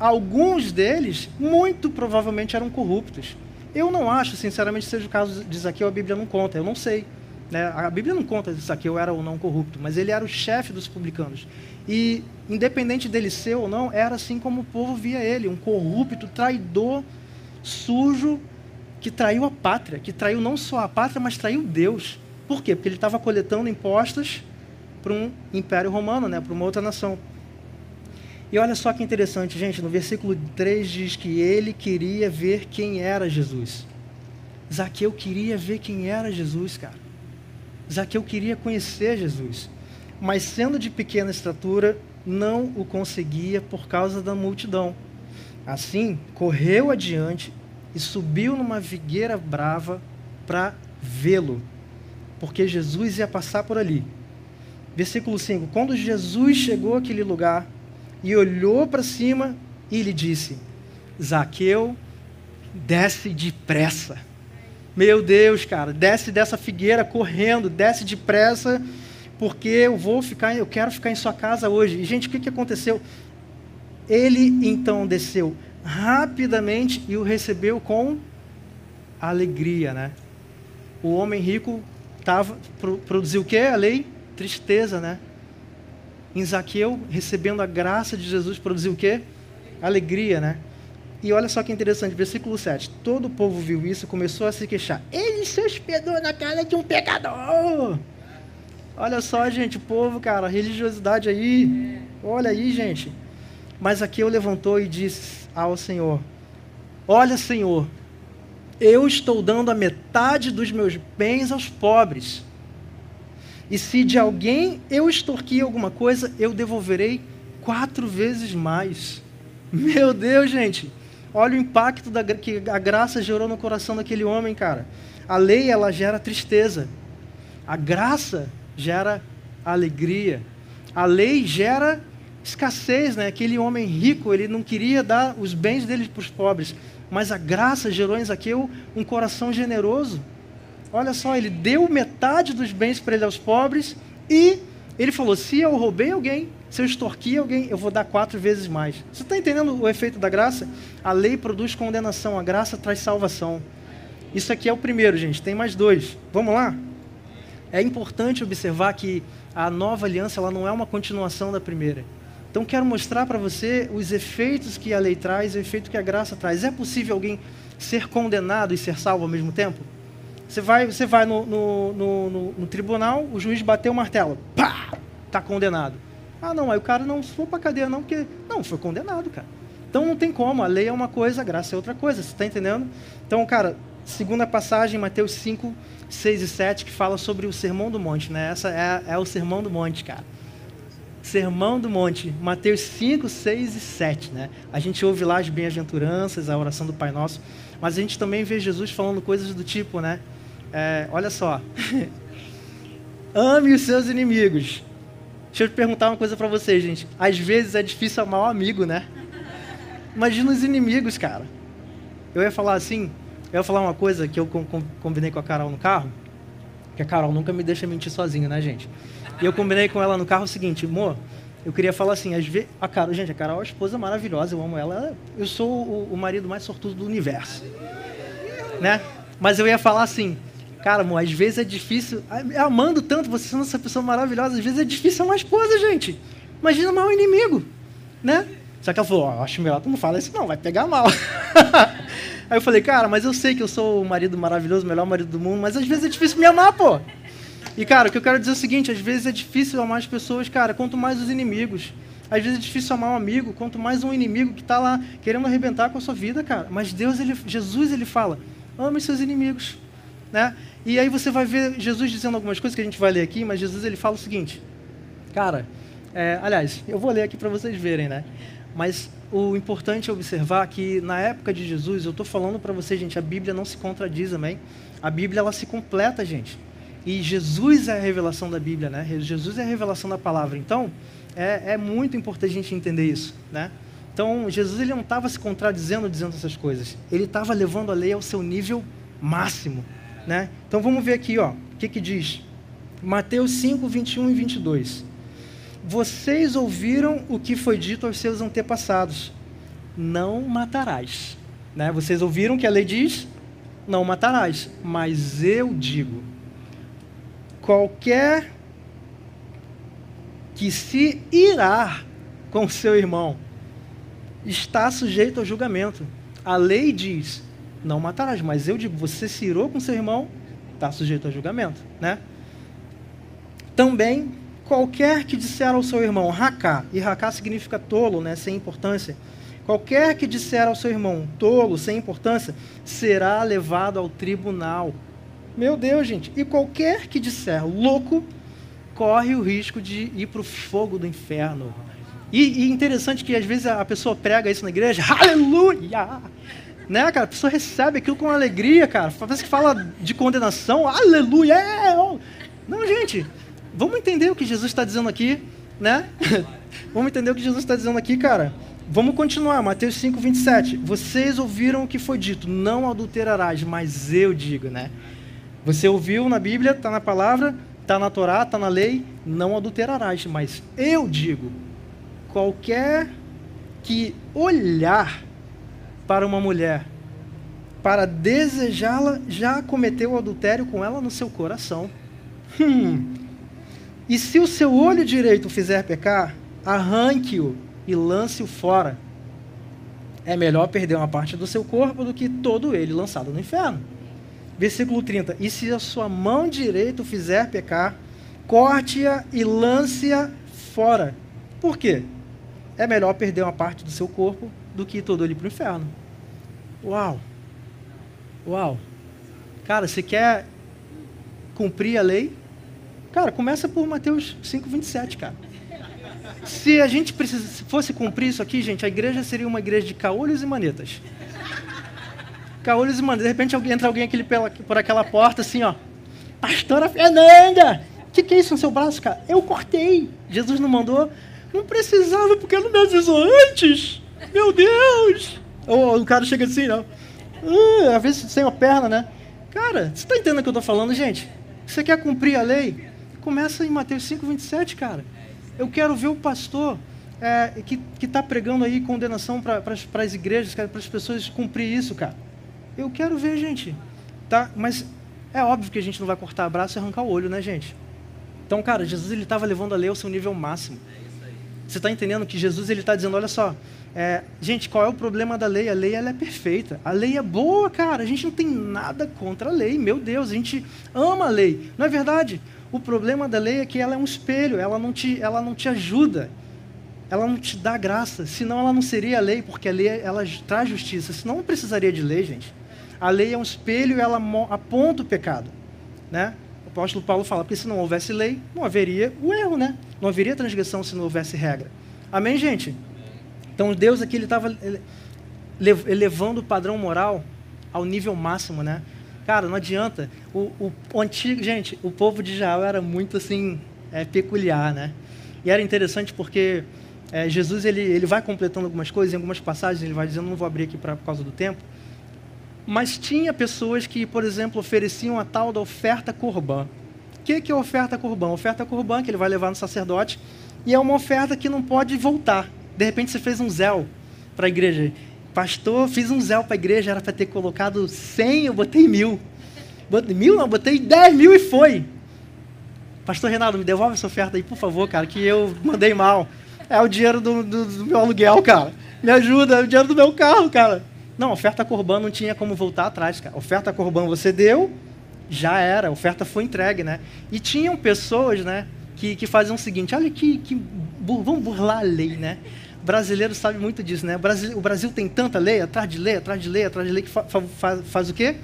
A: alguns deles, muito provavelmente, eram corruptos. Eu não acho, sinceramente, seja o caso de Zaqueu, a Bíblia não conta, eu não sei. Né? A Bíblia não conta se Zaqueu era ou não corrupto, mas ele era o chefe dos publicanos. E, independente dele ser ou não, era assim como o povo via ele, um corrupto, traidor, sujo, que traiu a pátria, que traiu não só a pátria, mas traiu Deus. Por quê? Porque ele estava coletando impostos para um império romano, né? para uma outra nação. E olha só que interessante, gente, no versículo 3 diz que ele queria ver quem era Jesus. Zaqueu queria ver quem era Jesus, cara. Zaqueu queria conhecer Jesus. Mas sendo de pequena estatura, não o conseguia por causa da multidão. Assim, correu adiante e subiu numa figueira brava para vê-lo, porque Jesus ia passar por ali. Versículo 5: Quando Jesus chegou àquele lugar e olhou para cima e lhe disse: Zaqueu, desce depressa. Meu Deus, cara, desce dessa figueira correndo, desce depressa, porque eu vou ficar, eu quero ficar em sua casa hoje. E gente, o que, que aconteceu? Ele então desceu rapidamente e o recebeu com alegria, né? O homem rico tava produziu o quê? A lei tristeza, né? Em Zaqueu, recebendo a graça de Jesus, produziu o quê? Alegria, né? E olha só que interessante, versículo 7. Todo o povo viu isso e começou a se queixar. Ele se hospedou na casa de um pecador. Olha só, gente, o povo, cara, religiosidade aí. Olha aí, gente. Mas aqui eu levantou e disse ao Senhor: Olha, Senhor, eu estou dando a metade dos meus bens aos pobres. E se de alguém eu extorquir alguma coisa, eu devolverei quatro vezes mais. Meu Deus, gente. Olha o impacto da, que a graça gerou no coração daquele homem, cara. A lei, ela gera tristeza. A graça gera alegria. A lei gera escassez, né? Aquele homem rico, ele não queria dar os bens dele para os pobres. Mas a graça gerou em Zaqueu um coração generoso. Olha só, ele deu metade dos bens para ele aos pobres e ele falou: se eu roubei alguém, se eu extorqui alguém, eu vou dar quatro vezes mais. Você está entendendo o efeito da graça? A lei produz condenação, a graça traz salvação. Isso aqui é o primeiro, gente. Tem mais dois. Vamos lá? É importante observar que a nova aliança ela não é uma continuação da primeira. Então quero mostrar para você os efeitos que a lei traz, o efeito que a graça traz. É possível alguém ser condenado e ser salvo ao mesmo tempo? Você vai, você vai no, no, no, no, tribunal, o juiz bateu o martelo, pá, tá condenado. Ah, não, aí o cara não foi para cadeia não, porque não foi condenado, cara. Então não tem como, a lei é uma coisa, a graça é outra coisa, você está entendendo? Então, cara, segunda passagem, Mateus 5, 6 e 7, que fala sobre o Sermão do Monte, né? Essa é, é o Sermão do Monte, cara. Sermão do Monte, Mateus 5, 6 e 7, né? A gente ouve lá as bem-aventuranças, a oração do Pai Nosso, mas a gente também vê Jesus falando coisas do tipo, né? É, olha só. Ame os seus inimigos. Deixa eu perguntar uma coisa para vocês, gente. Às vezes é difícil amar um amigo, né? Imagina os inimigos, cara. Eu ia falar assim, eu ia falar uma coisa que eu combinei com a Carol no carro, que a Carol nunca me deixa mentir sozinha, né, gente? E eu combinei com ela no carro o seguinte, amor, eu queria falar assim, às vezes, a Carol, gente, a Carol é uma esposa maravilhosa, eu amo ela, eu sou o, o marido mais sortudo do universo, né? Mas eu ia falar assim, Cara, amor, às vezes é difícil. Amando tanto, você sendo essa pessoa maravilhosa, às vezes é difícil amar a esposa, gente. Imagina amar um inimigo, né? Só que ela falou, oh, acho melhor tu não fala isso, não, vai pegar mal. *laughs* Aí eu falei, cara, mas eu sei que eu sou o marido maravilhoso, o melhor marido do mundo, mas às vezes é difícil me amar, pô. E, cara, o que eu quero dizer é o seguinte: às vezes é difícil amar as pessoas, cara, quanto mais os inimigos. Às vezes é difícil amar um amigo, quanto mais um inimigo que está lá querendo arrebentar com a sua vida, cara. Mas Deus, ele, Jesus, ele fala: ame seus inimigos, né? E aí você vai ver Jesus dizendo algumas coisas que a gente vai ler aqui, mas Jesus ele fala o seguinte, cara, é, aliás, eu vou ler aqui para vocês verem, né? Mas o importante é observar que na época de Jesus, eu estou falando para vocês, gente, a Bíblia não se contradiz, amém? A Bíblia ela se completa, gente. E Jesus é a revelação da Bíblia, né? Jesus é a revelação da palavra. Então, é, é muito importante a gente entender isso, né? Então, Jesus ele não estava se contradizendo dizendo essas coisas. Ele estava levando a lei ao seu nível máximo. Né? Então vamos ver aqui, ó, o que, que diz. Mateus 5, 21 e 22. Vocês ouviram o que foi dito aos seus antepassados: não matarás. Né? Vocês ouviram que a lei diz: não matarás. Mas eu digo: qualquer que se irar com seu irmão está sujeito ao julgamento. A lei diz: não matarás, mas eu digo: você se irou com seu irmão, está sujeito ao julgamento, né? Também qualquer que disser ao seu irmão racá, e racá significa tolo, né, sem importância. Qualquer que disser ao seu irmão tolo, sem importância, será levado ao tribunal. Meu Deus, gente. E qualquer que disser louco, corre o risco de ir para o fogo do inferno. E, e, interessante que às vezes a pessoa prega isso na igreja, *laughs* aleluia! Né, cara? A pessoa recebe aquilo com alegria, cara. Parece que fala de condenação, aleluia! É, Não, gente, vamos entender o que Jesus está dizendo aqui, né? *laughs* vamos entender o que Jesus está dizendo aqui, cara. Vamos continuar, Mateus 5, 27. Vocês ouviram o que foi dito, não adulterarás, mas eu digo, né? Você ouviu na Bíblia, está na palavra, está na Torá, está na lei, não adulterarás, mas eu digo, qualquer que olhar para uma mulher para desejá-la, já cometeu adultério com ela no seu coração. Hum. E se o seu olho direito fizer pecar, arranque-o e lance-o fora. É melhor perder uma parte do seu corpo do que todo ele lançado no inferno. Versículo 30. E se a sua mão direita fizer pecar, corte-a e lance-a fora. Por quê? É melhor perder uma parte do seu corpo do que todo ele para o inferno. Uau! Uau! Cara, você quer cumprir a lei? Cara, começa por Mateus 5, 27, cara. Se a gente precisa, se fosse cumprir isso aqui, gente, a igreja seria uma igreja de caolhos e manetas. Caolhos e manetas. De repente entra alguém aquele, pela, por aquela porta assim, ó. Pastora Fernanda! O que, que é isso no seu braço, cara? Eu cortei. Jesus não mandou. Não precisava, porque não me avisou antes. Meu Deus! Ou o cara chega assim, não. Uh, às vezes sem a perna, né? Cara, você está entendendo o que eu estou falando, gente? Você quer cumprir a lei? Começa em Mateus 5, 27, cara. Eu quero ver o pastor é, que está pregando aí condenação para as igrejas, para as pessoas cumprir isso, cara. Eu quero ver, gente. Tá? Mas é óbvio que a gente não vai cortar braço e arrancar o olho, né, gente? Então, cara, Jesus ele estava levando a lei ao seu nível máximo. Você está entendendo que Jesus ele está dizendo, olha só, é, gente, qual é o problema da lei? A lei ela é perfeita. A lei é boa, cara. A gente não tem nada contra a lei. Meu Deus, a gente ama a lei. Não é verdade? O problema da lei é que ela é um espelho, ela não te, ela não te ajuda, ela não te dá graça, senão ela não seria a lei, porque a lei ela traz justiça, senão não precisaria de lei, gente. A lei é um espelho e ela aponta o pecado, né? O apóstolo Paulo fala, porque se não houvesse lei, não haveria o erro, né? Não haveria transgressão se não houvesse regra. Amém, gente? Então Deus aqui ele estava elevando o padrão moral ao nível máximo, né? Cara, não adianta. O, o, o, antigo, gente, o povo de Israel era muito assim é, peculiar, né? E era interessante porque é, Jesus ele, ele vai completando algumas coisas, em algumas passagens ele vai dizendo, não vou abrir aqui pra, por causa do tempo. Mas tinha pessoas que, por exemplo, ofereciam a tal da oferta corbã. O que, que é oferta corbã? Oferta corbã que ele vai levar no sacerdote e é uma oferta que não pode voltar. De repente você fez um zelo para a igreja pastor, fiz um zelo para a igreja, era para ter colocado 100, eu botei mil. Botei, mil não, botei 10 mil e foi. Pastor Renato, me devolve essa oferta aí, por favor, cara, que eu mandei mal. É o dinheiro do, do, do meu aluguel, cara. Me ajuda, é o dinheiro do meu carro, cara. Não, oferta Corban não tinha como voltar atrás, cara. Oferta Corban você deu, já era, a oferta foi entregue, né? E tinham pessoas, né, que, que faziam o seguinte, olha que, que vamos burlar a lei, né? Brasileiro sabe muito disso, né? O Brasil, o Brasil tem tanta lei, atrás de lei, atrás de lei, atrás de lei, que fa, fa, faz o quê?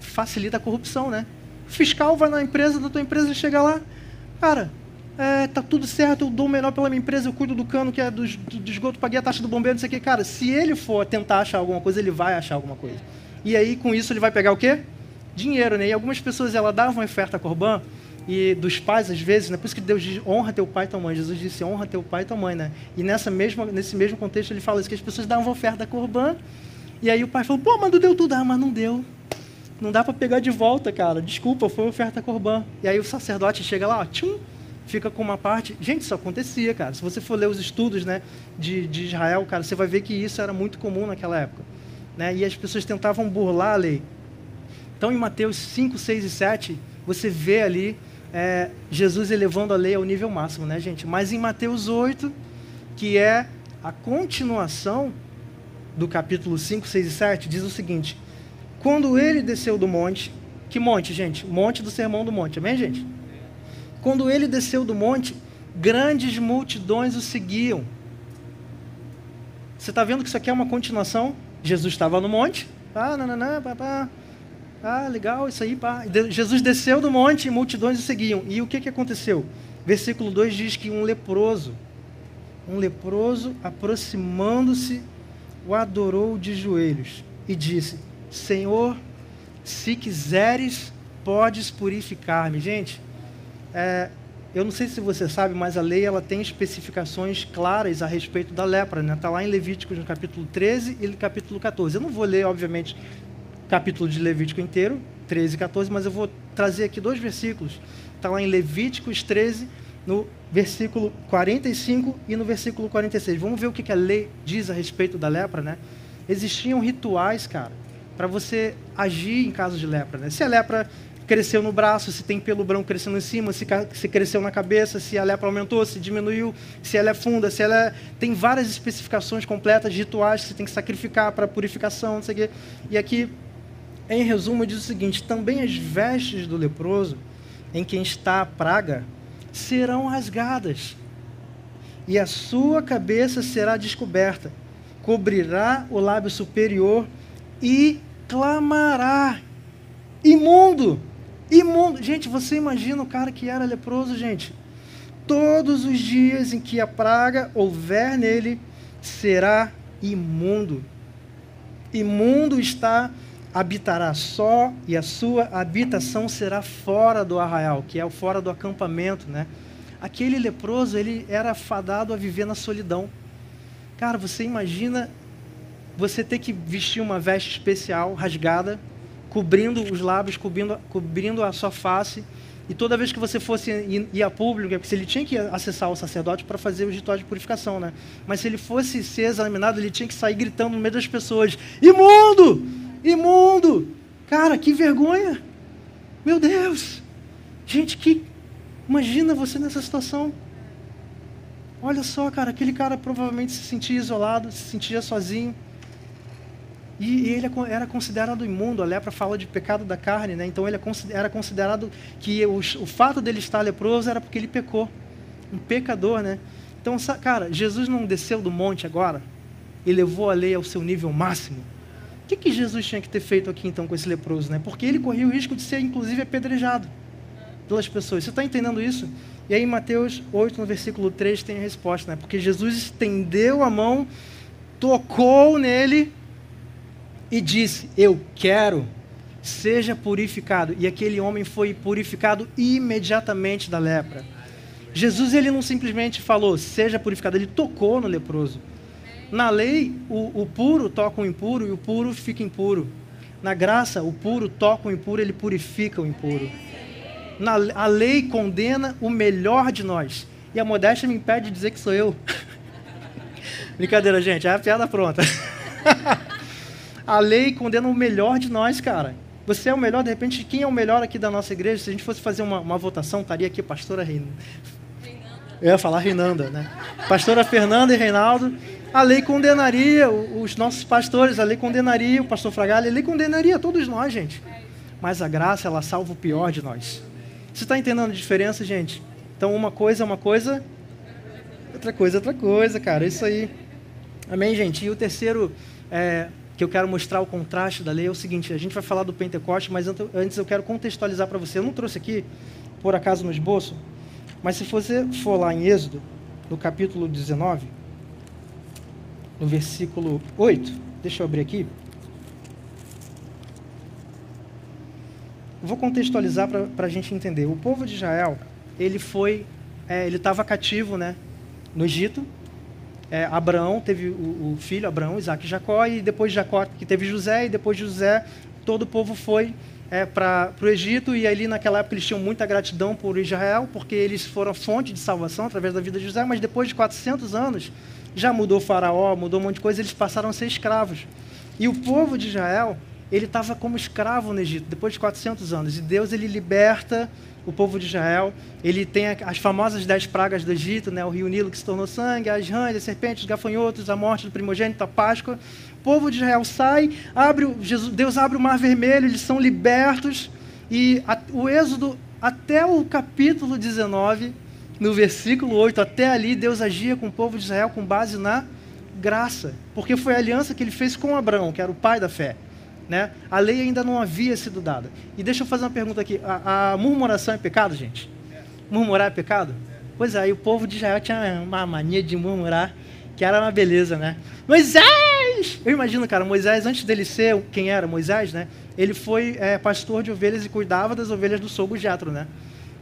A: Facilita a corrupção, né? O fiscal vai na empresa, da tua empresa, chega lá, cara, é, tá tudo certo, eu dou o melhor pela minha empresa, eu cuido do cano que é do, do, esgoto, paguei a taxa do bombeiro, não sei o quê. Cara, se ele for tentar achar alguma coisa, ele vai achar alguma coisa. E aí, com isso, ele vai pegar o quê? Dinheiro, né? E algumas pessoas, ela davam oferta a Corban, e dos pais, às vezes, né? por isso que Deus diz, honra teu pai e tua mãe. Jesus disse, honra teu pai e tua mãe. Né? E nessa mesma, nesse mesmo contexto ele fala isso, que as pessoas davam oferta corbã, e aí o pai falou, pô, mas não deu tudo. Ah, mas não deu. Não dá para pegar de volta, cara. Desculpa, foi oferta corbã. E aí o sacerdote chega lá, ó, tchum, fica com uma parte. Gente, isso acontecia, cara. Se você for ler os estudos né, de, de Israel, cara, você vai ver que isso era muito comum naquela época. né? e as pessoas tentavam burlar a lei. Então, em Mateus 5, 6 e 7, você vê ali é, Jesus elevando a lei ao nível máximo, né, gente? Mas em Mateus 8, que é a continuação do capítulo 5, 6 e 7, diz o seguinte: Quando ele desceu do monte, que monte, gente? Monte do Sermão do Monte, amém, gente? Quando ele desceu do monte, grandes multidões o seguiam. Você está vendo que isso aqui é uma continuação? Jesus estava no monte, ah, nananã, papá, ah, legal, isso aí, pá. Jesus desceu do monte e multidões o seguiam. E o que, que aconteceu? Versículo 2 diz que um leproso, um leproso, aproximando-se, o adorou de joelhos e disse: Senhor, se quiseres, podes purificar-me. Gente, é, eu não sei se você sabe, mas a lei ela tem especificações claras a respeito da lepra. Está né? Tá lá em Levíticos, no capítulo 13 e no capítulo 14. Eu não vou ler, obviamente, capítulo de Levítico inteiro, 13 e 14, mas eu vou trazer aqui dois versículos. Está lá em Levíticos 13, no versículo 45 e no versículo 46. Vamos ver o que, a lei diz a respeito da lepra, né? Existiam rituais, cara, para você agir em caso de lepra, né? Se a lepra cresceu no braço, se tem pelo branco crescendo em cima, se, se cresceu na cabeça, se a lepra aumentou, se diminuiu, se ela é funda, se ela é... tem várias especificações completas de rituais que você tem que sacrificar para purificação, não sei o quê. E aqui em resumo, diz o seguinte: também as vestes do leproso, em quem está a praga, serão rasgadas, e a sua cabeça será descoberta, cobrirá o lábio superior e clamará: imundo! Imundo! Gente, você imagina o cara que era leproso, gente? Todos os dias em que a praga houver nele, será imundo. Imundo está habitará só e a sua habitação será fora do arraial, que é o fora do acampamento, né? Aquele leproso, ele era fadado a viver na solidão. Cara, você imagina você ter que vestir uma veste especial, rasgada, cobrindo os lábios, cobrindo, cobrindo a sua face, e toda vez que você fosse ir, ir a público, porque ele tinha que acessar o sacerdote para fazer o ritual de purificação, né? Mas se ele fosse ser examinado, ele tinha que sair gritando no meio das pessoas: imundo! Imundo! Cara, que vergonha! Meu Deus! Gente, que. Imagina você nessa situação. Olha só, cara, aquele cara provavelmente se sentia isolado, se sentia sozinho. E ele era considerado imundo. A lepra fala de pecado da carne, né? Então ele é era considerado que o, o fato dele estar leproso era porque ele pecou. Um pecador, né? Então, cara, Jesus não desceu do monte agora e levou a lei ao seu nível máximo que, que Jesus tinha que ter feito aqui então com esse leproso? Né? Porque ele corria o risco de ser, inclusive, apedrejado pelas pessoas. Você está entendendo isso? E aí, em Mateus 8, no versículo 3, tem a resposta, né? Porque Jesus estendeu a mão, tocou nele e disse: Eu quero, seja purificado. E aquele homem foi purificado imediatamente da lepra. Jesus ele não simplesmente falou, seja purificado, ele tocou no leproso. Na lei, o, o puro toca o impuro e o puro fica impuro. Na graça, o puro toca o impuro, ele purifica o impuro. Na, a lei condena o melhor de nós. E a modéstia me impede de dizer que sou eu. *laughs* Brincadeira, gente, é a piada pronta. *laughs* a lei condena o melhor de nós, cara. Você é o melhor, de repente, quem é o melhor aqui da nossa igreja? Se a gente fosse fazer uma, uma votação, estaria aqui a pastora Reinaldo. Eu ia falar Reinanda, né? Pastora Fernanda e Reinaldo a lei condenaria os nossos pastores, a lei condenaria o pastor Fragalha, a lei condenaria todos nós, gente. Mas a graça, ela salva o pior de nós. Você está entendendo a diferença, gente? Então, uma coisa é uma coisa, outra coisa é outra coisa, cara. Isso aí. Amém, gente? E o terceiro é, que eu quero mostrar o contraste da lei é o seguinte: a gente vai falar do Pentecoste, mas antes eu quero contextualizar para você. Eu não trouxe aqui, por acaso, no esboço, mas se você for lá em Êxodo, no capítulo 19 no versículo 8. Deixa eu abrir aqui. Vou contextualizar para a gente entender. O povo de Israel, ele foi, é, ele estava cativo, né, no Egito. É, Abraão teve o, o, filho Abraão, Isaac e Jacó, e depois de Jacó que teve José, e depois de José todo o povo foi é, para o Egito, e ali naquela época eles tinham muita gratidão por Israel, porque eles foram fonte de salvação através da vida de José, mas depois de 400 anos já mudou o faraó, mudou um monte de coisa, eles passaram a ser escravos. E o povo de Israel, ele estava como escravo no Egito, depois de 400 anos. E Deus, ele liberta o povo de Israel. Ele tem as famosas dez pragas do Egito, né? o rio Nilo que se tornou sangue, as rãs, as serpentes, os gafanhotos, a morte do primogênito, a Páscoa. O povo de Israel sai, abre, Jesus, Deus abre o mar vermelho, eles são libertos. E a, o Êxodo, até o capítulo 19, no versículo 8, até ali, Deus agia com o povo de Israel com base na graça. Porque foi a aliança que ele fez com Abraão, que era o pai da fé. Né? A lei ainda não havia sido dada. E deixa eu fazer uma pergunta aqui: a, a murmuração é pecado, gente? Murmurar é pecado? Pois é, e o povo de Israel tinha uma mania de murmurar, que era uma beleza, né? Moisés! Eu imagino, cara, Moisés, antes dele ser quem era Moisés, né? Ele foi é, pastor de ovelhas e cuidava das ovelhas do sogro Jetro, né?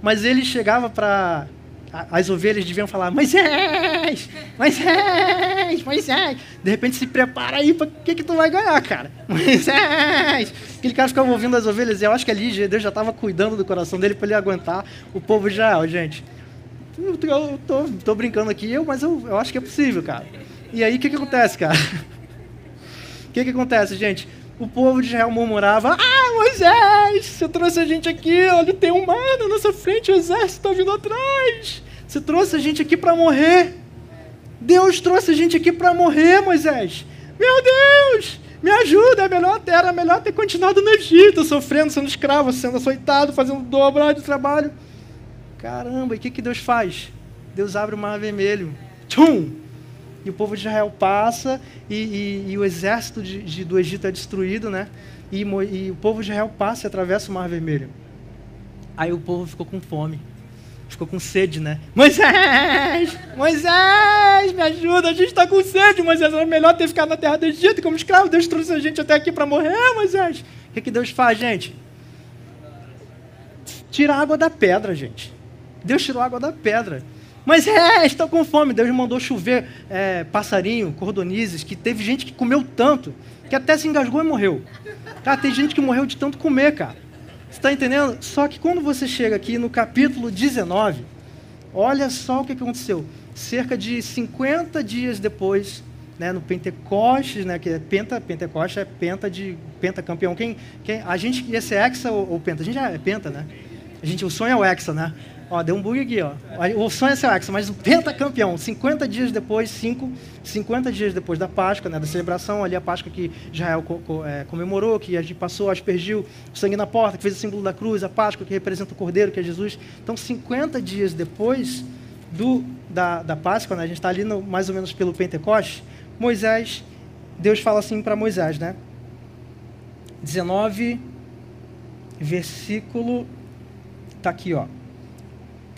A: Mas ele chegava para as ovelhas deviam falar: Moisés, Moisés, Moisés. De repente se prepara aí para o que, que tu vai ganhar, cara. *laughs* Moisés. Aquele cara ficava ouvindo as ovelhas e eu acho que ali Deus já estava cuidando do coração dele para ele aguentar o povo de Israel, gente. Eu tô, tô, brincando aqui, eu, mas eu, eu acho que é possível, cara. E aí o que, que acontece, cara? *laughs* O que, que acontece, gente? O povo de Israel murmurava: Ah, Moisés, você trouxe a gente aqui, olha, tem um mar na nossa frente, o exército está vindo atrás. Você trouxe a gente aqui para morrer. Deus trouxe a gente aqui para morrer, Moisés. Meu Deus, me ajuda, é melhor terra, é melhor ter continuado no Egito, sofrendo, sendo escravo, sendo açoitado, fazendo dobra de trabalho. Caramba, e o que, que Deus faz? Deus abre o mar vermelho. Tchum! E o povo de Israel passa e, e, e o exército de, de, do Egito é destruído, né? E, e, o povo de Israel passa e atravessa o Mar Vermelho. Aí o povo ficou com fome, ficou com sede, né? Moisés, Moisés, me ajuda, a gente está com sede, Moisés. Era melhor ter ficado na terra do Egito como escravo. Deus trouxe a gente até aqui para morrer, Moisés. O que, que Deus faz, gente? Tira a água da pedra, gente. Deus tirou a água da pedra. Mas é, estou com fome. Deus mandou chover é, passarinho, cordonizes, que teve gente que comeu tanto que até se engasgou e morreu. Cara, tem gente que morreu de tanto comer, cara. Você está entendendo? Só que quando você chega aqui no capítulo 19, olha só o que aconteceu. Cerca de 50 dias depois, né, no Pentecostes, né, que é penta, Pentecostes é penta de penta campeão. Quem, quem, a gente ia ser hexa ou, ou penta? A gente já é penta, né? A gente, o sonho é o hexa, né? Ó, deu um bug aqui, ó. O sonho é ser Hexa, mas o pentacampeão, 50 dias depois, 5, 50 dias depois da Páscoa, né, da celebração, ali a Páscoa que Israel co co é, comemorou, que a gente passou, aspergiu o sangue na porta, que fez o símbolo da cruz, a Páscoa que representa o Cordeiro, que é Jesus. Então, 50 dias depois do, da, da Páscoa, né, a gente está ali no, mais ou menos pelo Pentecoste, Moisés, Deus fala assim para Moisés, né? 19, versículo, está aqui, ó.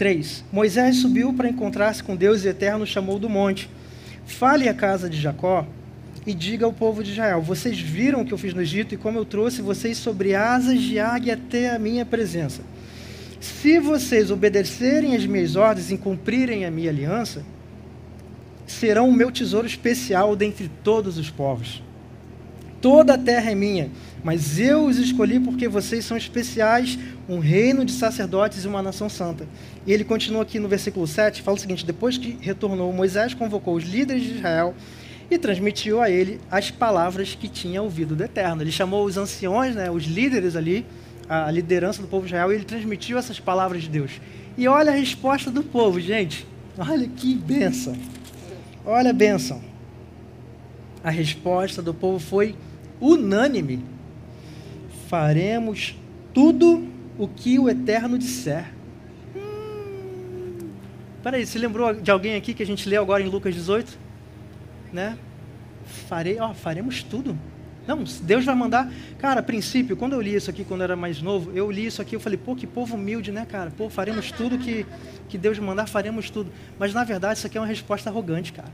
A: 3. Moisés subiu para encontrar-se com Deus e Eterno chamou do monte. Fale à casa de Jacó e diga ao povo de Israel: Vocês viram o que eu fiz no Egito e como eu trouxe vocês sobre asas de águia até a minha presença. Se vocês obedecerem às minhas ordens e cumprirem a minha aliança, serão o meu tesouro especial dentre todos os povos. Toda a terra é minha, mas eu os escolhi porque vocês são especiais, um reino de sacerdotes e uma nação santa. E ele continua aqui no versículo 7, fala o seguinte: Depois que retornou, Moisés convocou os líderes de Israel e transmitiu a ele as palavras que tinha ouvido do Eterno. Ele chamou os anciões, né, os líderes ali, a liderança do povo de Israel, e ele transmitiu essas palavras de Deus. E olha a resposta do povo, gente. Olha que bênção. Olha a bênção. A resposta do povo foi unânime. Faremos tudo o que o Eterno disser. Hum. Peraí, você lembrou de alguém aqui que a gente leu agora em Lucas 18? Né? Farei, ó, faremos tudo. Não, Deus vai mandar. Cara, a princípio, quando eu li isso aqui, quando eu era mais novo, eu li isso aqui, eu falei, pô, que povo humilde, né, cara? Pô, faremos tudo que, que Deus mandar, faremos tudo. Mas na verdade, isso aqui é uma resposta arrogante, cara.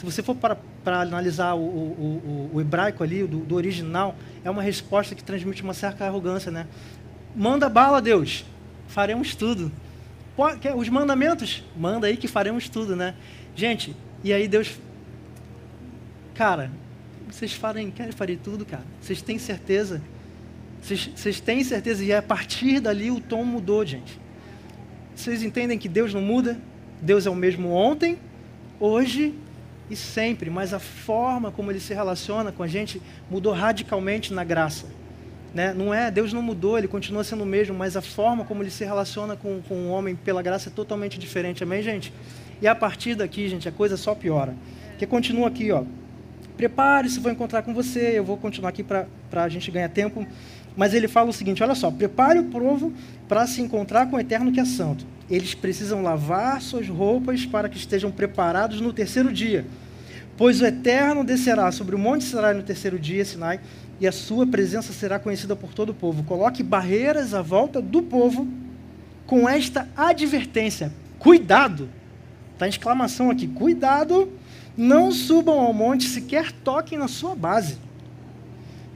A: Se você for para, para analisar o, o, o, o hebraico ali, do, do, original, é uma resposta que transmite uma certa arrogância, né? Manda bala, Deus. Faremos tudo. Os mandamentos, manda aí que faremos tudo, né? Gente, e aí Deus. Cara, vocês farem, querem fazer tudo, cara? Vocês têm certeza? Vocês, vocês têm certeza? E a partir dali o tom mudou, gente. Vocês entendem que Deus não muda? Deus é o mesmo ontem, hoje e sempre, mas a forma como ele se relaciona com a gente mudou radicalmente na graça. Né? Não é, Deus não mudou, ele continua sendo o mesmo, mas a forma como ele se relaciona com, com o homem pela graça é totalmente diferente. Amém, gente? E a partir daqui, gente, a coisa só piora. Que continua aqui, ó. Prepare-se, vou encontrar com você. Eu vou continuar aqui para a gente ganhar tempo. Mas ele fala o seguinte: olha só, prepare o povo para se encontrar com o Eterno que é Santo. Eles precisam lavar suas roupas para que estejam preparados no terceiro dia. Pois o Eterno descerá sobre o monte Sinai no terceiro dia, Sinai, e a sua presença será conhecida por todo o povo. Coloque barreiras à volta do povo com esta advertência: cuidado! Está exclamação aqui: cuidado! Não subam ao monte, sequer toquem na sua base.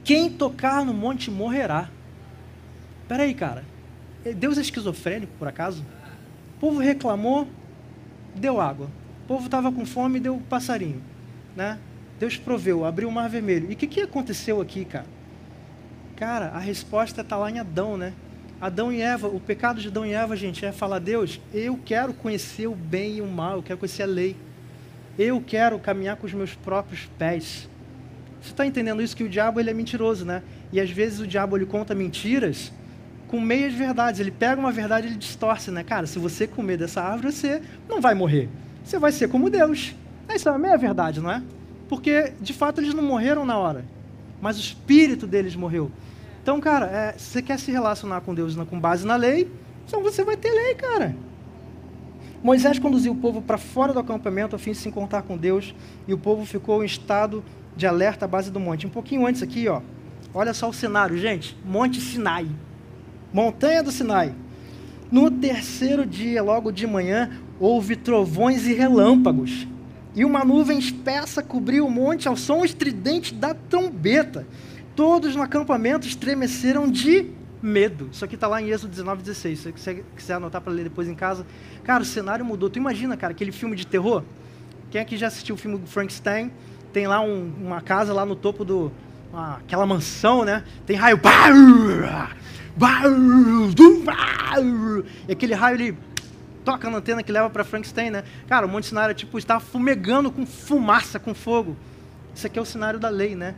A: Quem tocar no monte morrerá. Espera aí, cara. Deus é esquizofrênico, por acaso? O povo reclamou, deu água. O povo estava com fome, deu passarinho. Né? Deus proveu, abriu o mar vermelho. E o que, que aconteceu aqui, cara? Cara, a resposta está lá em Adão, né? Adão e Eva, o pecado de Adão e Eva, gente, é falar, Deus, eu quero conhecer o bem e o mal, eu quero conhecer a lei. Eu quero caminhar com os meus próprios pés. Você está entendendo isso? Que o diabo ele é mentiroso, né? E às vezes o diabo ele conta mentiras com meias verdades. Ele pega uma verdade e ele distorce, né? Cara, se você comer dessa árvore, você não vai morrer. Você vai ser como Deus. Isso é uma meia verdade, não é? Porque, de fato, eles não morreram na hora. Mas o espírito deles morreu. Então, cara, é, se você quer se relacionar com Deus com base na lei, então você vai ter lei, cara. Moisés conduziu o povo para fora do acampamento a fim de se encontrar com Deus, e o povo ficou em estado de alerta à base do monte. Um pouquinho antes aqui, ó. Olha só o cenário, gente. Monte Sinai. Montanha do Sinai. No terceiro dia, logo de manhã, houve trovões e relâmpagos e uma nuvem espessa cobriu o monte ao som estridente da trombeta. Todos no acampamento estremeceram de medo. Isso aqui está lá em Êxodo 19, 16. Se você quiser anotar para ler depois em casa. Cara, o cenário mudou. Tu imagina, cara, aquele filme de terror? Quem aqui já assistiu o filme do Frankenstein? Tem lá um, uma casa lá no topo do... Uma, aquela mansão, né? Tem raio... E aquele raio, ele toca na antena que leva para Frankenstein, né? Cara, o Monte Sinai tipo, estava fumegando com fumaça, com fogo. Isso aqui é o cenário da lei, né?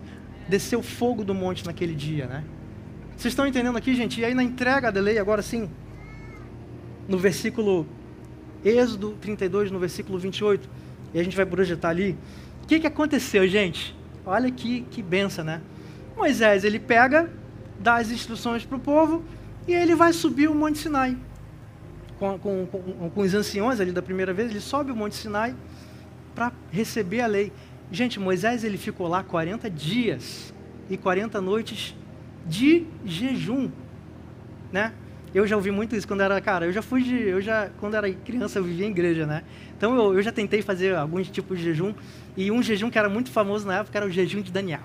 A: Desceu fogo do monte naquele dia, né? Vocês estão entendendo aqui, gente? E aí na entrega da lei, agora sim, no versículo Êxodo 32, no versículo 28, e a gente vai projetar ali. O que, que aconteceu, gente? Olha que, que benção, né? Moisés, ele pega, dá as instruções para o povo, e ele vai subir o Monte Sinai com, com, com, com os anciões ali da primeira vez, ele sobe o Monte Sinai para receber a lei. Gente, Moisés ele ficou lá 40 dias e 40 noites de jejum, né? Eu já ouvi muito isso quando era, cara, eu já fui de, eu já, quando era criança eu vivia em igreja, né? Então eu, eu já tentei fazer alguns tipos de jejum e um jejum que era muito famoso na época era o jejum de Daniel,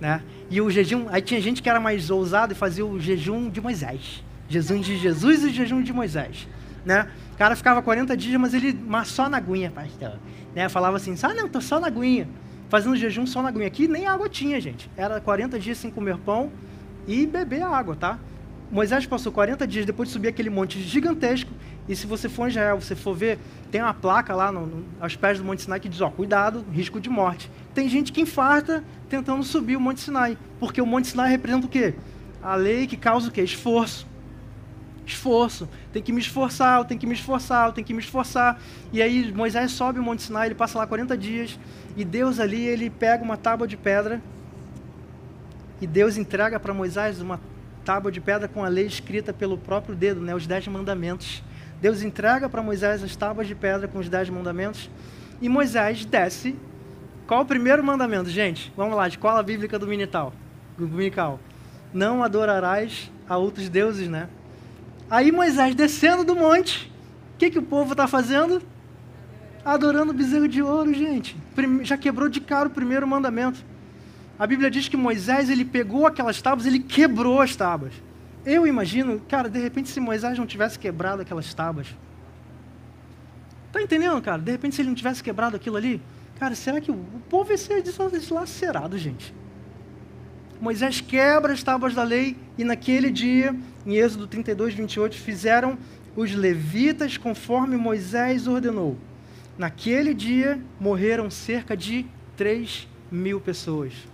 A: né? E o jejum, aí tinha gente que era mais ousado e fazia o jejum de Moisés, jejum de Jesus e jejum de Moisés né? O cara ficava 40 dias, mas ele mas só na aguinha, pastor. Né? Falava assim, ah, não, tô só na aguinha. Fazendo jejum só na aguinha. Aqui nem água tinha, gente. Era 40 dias sem comer pão e beber água, tá? Moisés passou 40 dias depois de subir aquele monte gigantesco. E se você for em Israel, você for ver, tem uma placa lá no, no, aos pés do Monte Sinai que diz: ó, cuidado, risco de morte. Tem gente que infarta tentando subir o Monte Sinai, porque o Monte Sinai representa o quê? A lei que causa o quê? Esforço esforço. Tem que me esforçar, eu tenho que me esforçar, eu tenho que me esforçar. E aí Moisés sobe o Monte Sinai, ele passa lá 40 dias, e Deus ali, ele pega uma tábua de pedra, e Deus entrega para Moisés uma tábua de pedra com a lei escrita pelo próprio dedo, né, os dez mandamentos. Deus entrega para Moisés as tábuas de pedra com os dez mandamentos, e Moisés desce. Qual o primeiro mandamento, gente? Vamos lá, escola bíblica dominical. dominical. Não adorarás a outros deuses, né? Aí Moisés descendo do monte, o que, que o povo está fazendo? Adorando o bezerro de ouro, gente. Já quebrou de cara o primeiro mandamento. A Bíblia diz que Moisés ele pegou aquelas tábuas, ele quebrou as tábuas. Eu imagino, cara, de repente se Moisés não tivesse quebrado aquelas tábuas, tá entendendo, cara? De repente se ele não tivesse quebrado aquilo ali, cara, será que o, povo ia ser deslacerado, gente? Moisés quebra as tábuas da lei e naquele dia, em Êxodo 32, 28, fizeram os levitas conforme Moisés ordenou. Naquele dia morreram cerca de 3 mil pessoas.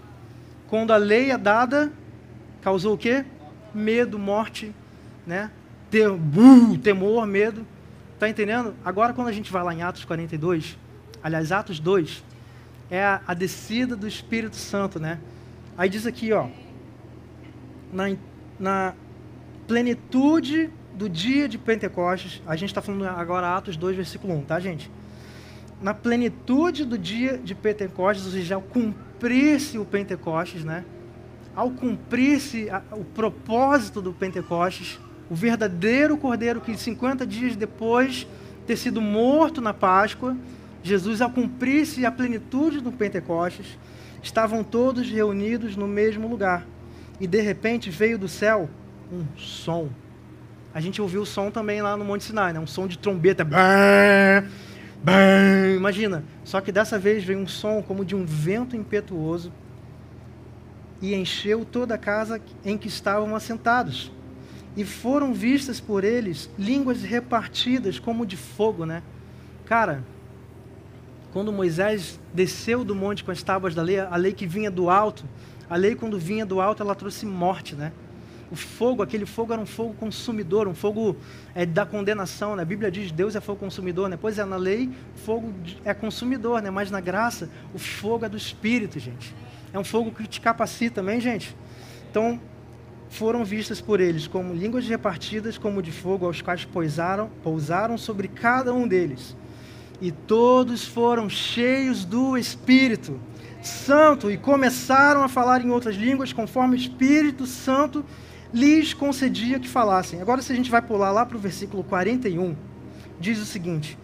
A: Quando a lei é dada, causou o quê? Medo, morte, né? temor, medo. Tá entendendo? Agora, quando a gente vai lá em Atos 42, aliás, Atos 2, é a, a descida do Espírito Santo, né? Aí diz aqui, ó, na, na plenitude do dia de Pentecostes, a gente está falando agora Atos 2, versículo 1, tá, gente? Na plenitude do dia de Pentecostes, ou seja, ao cumprir-se o Pentecostes, né? Ao cumprir-se o propósito do Pentecostes, o verdadeiro cordeiro que 50 dias depois ter sido morto na Páscoa, Jesus, ao cumprir-se a plenitude do Pentecostes, estavam todos reunidos no mesmo lugar. E de repente veio do céu um som a gente ouviu o som também lá no Monte Sinai, né? um som de trombeta. Bam, bam, imagina. Só que dessa vez veio um som como de um vento impetuoso e encheu toda a casa em que estavam assentados. E foram vistas por eles línguas repartidas como de fogo, né? Cara, quando Moisés desceu do monte com as tábuas da lei, a lei que vinha do alto, a lei quando vinha do alto, ela trouxe morte, né? O fogo, aquele fogo era um fogo consumidor, um fogo é, da condenação. Né? A Bíblia diz Deus é fogo consumidor, né? Pois é, na lei, fogo é consumidor, né? Mas na graça, o fogo é do Espírito, gente. É um fogo que te capacita também, gente. Então, foram vistas por eles como línguas repartidas como de fogo, aos quais pousaram, pousaram sobre cada um deles. E todos foram cheios do Espírito Santo e começaram a falar em outras línguas conforme o Espírito Santo lhes concedia que falassem. Agora, se a gente vai pular lá para o versículo 41, diz o seguinte: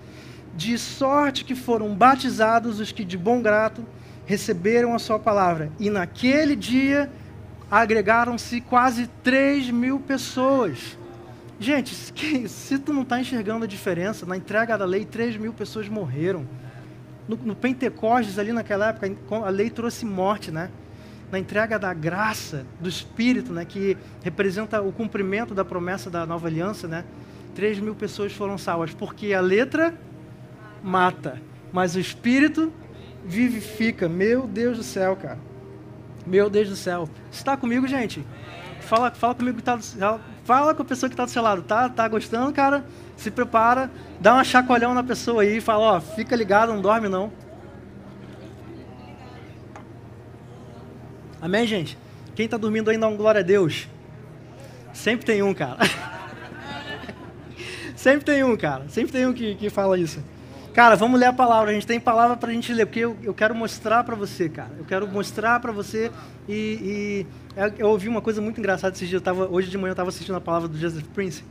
A: De sorte que foram batizados os que de bom grato receberam a sua palavra, e naquele dia agregaram-se quase 3 mil pessoas. Gente, se tu não está enxergando a diferença, na entrega da lei, 3 mil pessoas morreram. No, no Pentecostes, ali naquela época, a lei trouxe morte, né? Na entrega da graça, do Espírito, né, que representa o cumprimento da promessa da nova aliança, né, 3 mil pessoas foram salvas, porque a letra mata, mas o Espírito vivifica. Meu Deus do céu, cara. Meu Deus do céu. Está comigo, gente? Fala, fala comigo que tá fala com a pessoa que está do seu lado. Tá, tá gostando, cara? Se prepara, dá uma chacoalhão na pessoa aí fala, ó, fica ligado, não dorme não. Amém, gente? Quem está dormindo dá um glória a Deus. Sempre tem um, cara. *laughs* Sempre tem um, cara. Sempre tem um que, que fala isso. Cara, vamos ler a palavra. A gente tem palavra para a gente ler, porque eu, eu quero mostrar para você, cara. Eu quero mostrar para você e, e, eu ouvi uma coisa muito engraçada esses dias. Eu tava, hoje de manhã eu estava assistindo a palavra do Joseph Prince.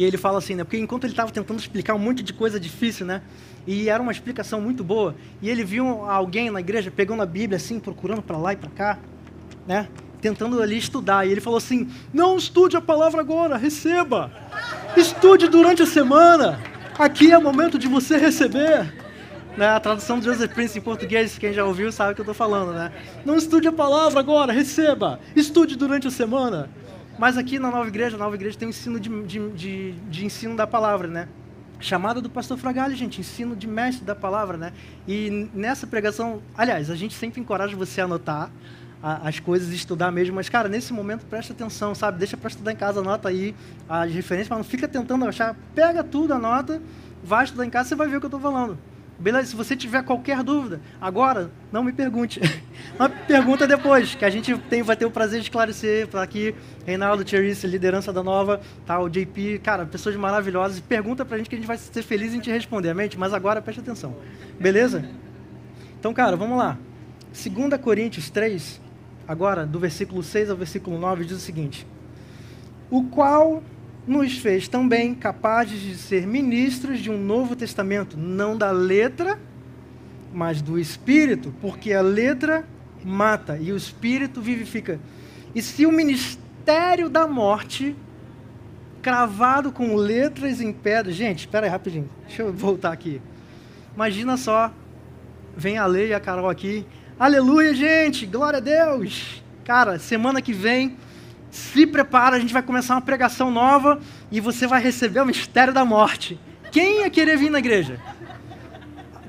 A: E ele fala assim, né? Porque enquanto ele estava tentando explicar um monte de coisa difícil, né? E era uma explicação muito boa. E ele viu alguém na igreja pegando a Bíblia assim, procurando para lá e para cá, né? Tentando ali estudar. E ele falou assim: Não estude a palavra agora, receba. Estude durante a semana. Aqui é o momento de você receber. Né, a tradução do Joseph Prince em português, quem já ouviu sabe o que eu estou falando, né? Não estude a palavra agora, receba. Estude durante a semana. Mas aqui na nova igreja, a nova igreja tem um ensino de, de, de, de ensino da palavra, né? Chamada do pastor Fragalho, gente, ensino de mestre da palavra, né? E nessa pregação, aliás, a gente sempre encoraja você a anotar a, as coisas, estudar mesmo, mas, cara, nesse momento presta atenção, sabe? Deixa para estudar em casa, anota aí as referências, mas não fica tentando achar, pega tudo, anota, vai estudar em casa, você vai ver o que eu estou falando. Beleza? Se você tiver qualquer dúvida, agora, não me pergunte. *laughs* Mas pergunta depois, que a gente tem, vai ter o prazer de esclarecer para aqui. Reinaldo, Thierry, liderança da Nova, tá, o JP, cara, pessoas maravilhosas. Pergunta para a gente que a gente vai ser feliz em te responder, amém? Mas agora preste atenção. Beleza? Então, cara, vamos lá. 2 Coríntios 3, agora, do versículo 6 ao versículo 9, diz o seguinte: O qual nos fez também capazes de ser ministros de um novo testamento, não da letra, mas do espírito, porque a letra mata e o espírito vivifica. E se o ministério da morte, cravado com letras em pedra. Gente, espera aí rapidinho, deixa eu voltar aqui. Imagina só, vem a Lei e a Carol aqui. Aleluia, gente, glória a Deus. Cara, semana que vem se prepara, a gente vai começar uma pregação nova e você vai receber o mistério da morte. Quem ia querer vir na igreja?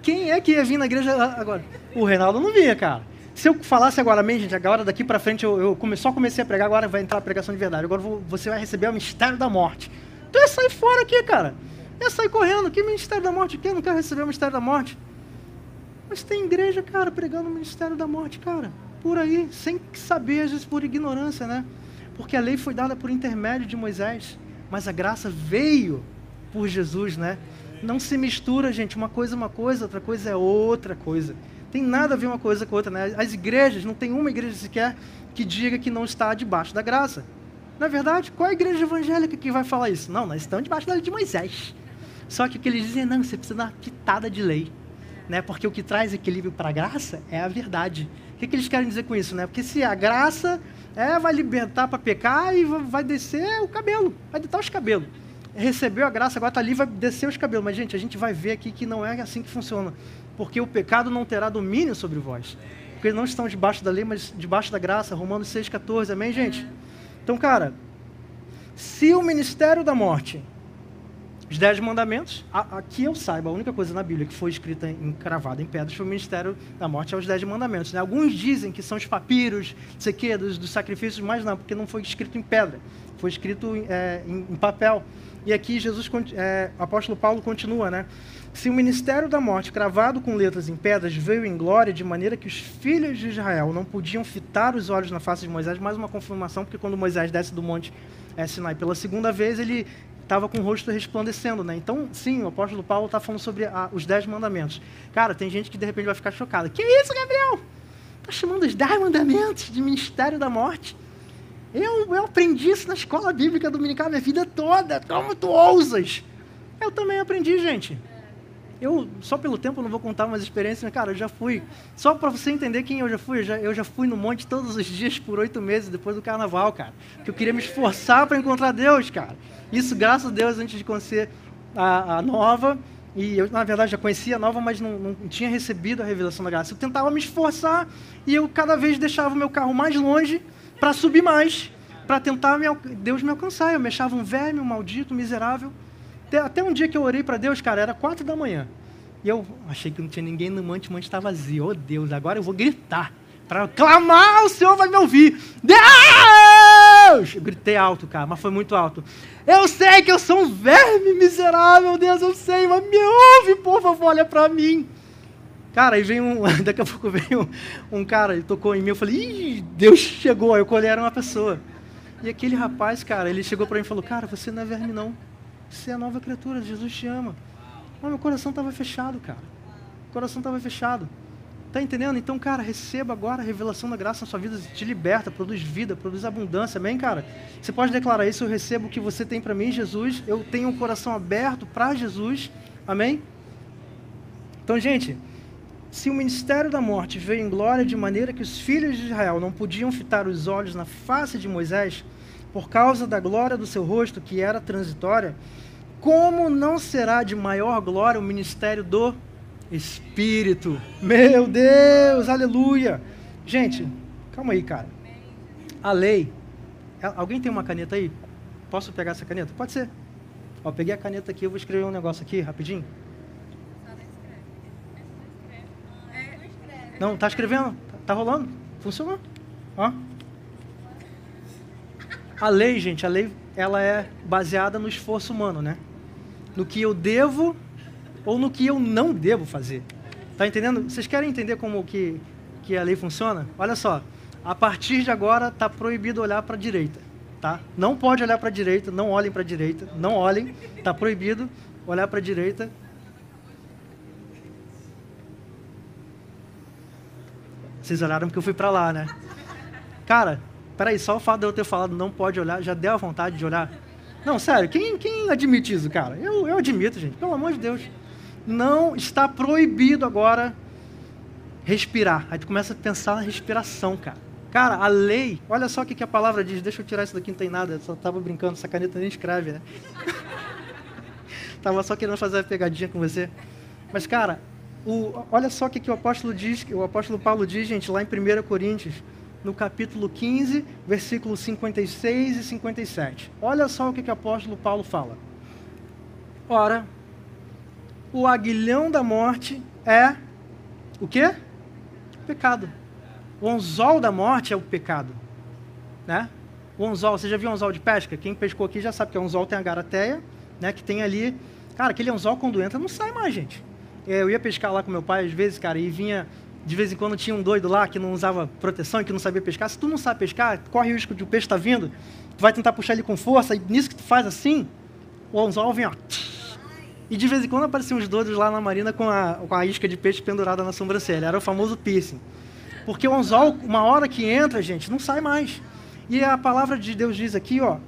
A: quem é que ia vir na igreja agora? O Reinaldo não vinha, cara. Se eu falasse agora, amém, gente, agora daqui para frente eu, eu come, só comecei a pregar, agora vai entrar a pregação de verdade. Agora vou, você vai receber o mistério da morte. Tu ia sair fora aqui, cara. Ia sair correndo. Que mistério da morte? Quem não quer receber o mistério da morte? Mas tem igreja, cara, pregando o ministério da morte, cara. Por aí, sem saber, às vezes por ignorância, né? Porque a lei foi dada por intermédio de Moisés, mas a graça veio por Jesus, né? Não se mistura, gente. Uma coisa é uma coisa, outra coisa é outra coisa. Tem nada a ver uma coisa com outra, né? As igrejas, não tem uma igreja sequer que diga que não está debaixo da graça. Na verdade, qual é a igreja evangélica que vai falar isso? Não, nós estamos debaixo da lei de Moisés. Só que o que eles dizem é, não, você precisa dar uma pitada de lei. Né? Porque o que traz equilíbrio para a graça é a verdade. O que, que eles querem dizer com isso? Né? Porque se a graça é, vai libertar para pecar e vai descer o cabelo, vai deitar os cabelos. Recebeu a graça, agora está ali, vai descer os cabelos. Mas, gente, a gente vai ver aqui que não é assim que funciona. Porque o pecado não terá domínio sobre vós. Porque não estão debaixo da lei, mas debaixo da graça. Romanos 6,14. Amém, gente? Então, cara, se o ministério da morte, os dez mandamentos, aqui eu saiba, a única coisa na Bíblia que foi escrita em cravada em pedras foi o ministério da morte, é os dez mandamentos. Né? Alguns dizem que são os papiros, sei que, dos, dos, sacrifícios, mas não, porque não foi escrito em pedra, foi escrito é, em, em, papel. E aqui Jesus, é, o apóstolo Paulo continua, né? Se o ministério da morte, cravado com letras em pedras, veio em glória, de maneira que os filhos de Israel não podiam fitar os olhos na face de Moisés, mais uma confirmação, porque quando Moisés desce do monte é, Sinai pela segunda vez, ele estava com o rosto resplandecendo, né? Então, sim, o apóstolo Paulo está falando sobre a, os dez mandamentos. Cara, tem gente que de repente vai ficar chocada. Que isso, Gabriel? Está chamando os dez mandamentos de ministério da morte? Eu, eu aprendi isso na escola bíblica dominical minha vida toda. Como tu ousas? Eu também aprendi, gente. Eu, só pelo tempo, não vou contar umas experiências, mas, cara, eu já fui. Só para você entender quem eu já fui, eu já, eu já fui no monte todos os dias por oito meses depois do carnaval, cara. Que eu queria me esforçar para encontrar Deus, cara. Isso, graças a Deus, antes de conhecer a, a nova. E eu, na verdade, já conhecia a nova, mas não, não tinha recebido a revelação da graça. Eu tentava me esforçar e eu cada vez deixava o meu carro mais longe para subir mais, para tentar me, Deus me alcançar. Eu me achava um verme, um maldito, miserável. Até, até um dia que eu orei para Deus, cara, era quatro da manhã. E eu achei que não tinha ninguém no monte estava vazio. Oh Deus, agora eu vou gritar. Para clamar, o Senhor vai me ouvir. Deus! Eu gritei alto, cara, mas foi muito alto. Eu sei que eu sou um verme miserável, Deus, eu sei, mas me ouve, por favor, olha para mim. Cara, aí vem um. *laughs* Daqui a pouco veio um, um cara, ele tocou em mim, eu falei, Ih, Deus chegou. Aí eu colhei, era uma pessoa. E aquele rapaz, cara, ele chegou para mim e falou: Cara, você não é verme, não. Você é a nova criatura, Jesus te ama. Mas meu coração estava fechado, cara. O coração estava fechado. Tá entendendo? Então, cara, receba agora a revelação da graça na sua vida, te liberta, produz vida, produz abundância, amém, cara? Você pode declarar isso, eu recebo o que você tem para mim, Jesus, eu tenho um coração aberto para Jesus, amém? Então, gente, se o ministério da morte veio em glória de maneira que os filhos de Israel não podiam fitar os olhos na face de Moisés, por causa da glória do seu rosto, que era transitória, como não será de maior glória o ministério do Espírito? Meu Deus, aleluia! Gente, calma aí, cara. A lei. Alguém tem uma caneta aí? Posso pegar essa caneta? Pode ser. Ó, peguei a caneta aqui, eu vou escrever um negócio aqui rapidinho. Não, tá escrevendo? Tá rolando? Funcionou? Ó. A lei, gente, a lei ela é baseada no esforço humano, né? no que eu devo ou no que eu não devo fazer. Tá entendendo? Vocês querem entender como que, que a lei funciona? Olha só, a partir de agora está proibido olhar para a direita, tá? Não pode olhar para a direita, não olhem para a direita, não olhem, está proibido olhar para a direita. Vocês olharam porque eu fui para lá, né? Cara, peraí, só o fato de eu ter falado não pode olhar, já deu a vontade de olhar? Não, sério, quem, quem admite isso, cara? Eu, eu admito, gente, pelo amor de Deus. Não está proibido agora respirar. Aí tu começa a pensar na respiração, cara. Cara, a lei, olha só o que, que a palavra diz. Deixa eu tirar isso daqui, não tem nada. Eu só tava brincando, essa caneta nem escreve, né? *laughs* tava só querendo fazer a pegadinha com você. Mas, cara, o, olha só o que, que o apóstolo diz, o apóstolo Paulo diz, gente, lá em 1 Coríntios no capítulo 15, versículos 56 e 57. Olha só o que, que o apóstolo Paulo fala. Ora, o aguilhão da morte é o quê? Pecado. O anzol da morte é o pecado. Né? O anzol, você já viu anzol de pesca? Quem pescou aqui já sabe que o anzol tem a garateia, né, que tem ali... Cara, aquele anzol quando entra não sai mais, gente. É, eu ia pescar lá com meu pai às vezes, cara, e vinha... De vez em quando tinha um doido lá que não usava proteção e que não sabia pescar. Se tu não sabe pescar, corre o risco de o peixe estar tá vindo, tu vai tentar puxar ele com força, e nisso que tu faz assim, o anzol vem, ó... E de vez em quando apareciam uns doidos lá na marina com a, com a isca de peixe pendurada na sobrancelha. Era o famoso piercing. Porque o anzol, uma hora que entra, gente, não sai mais. E a palavra de Deus diz aqui, ó,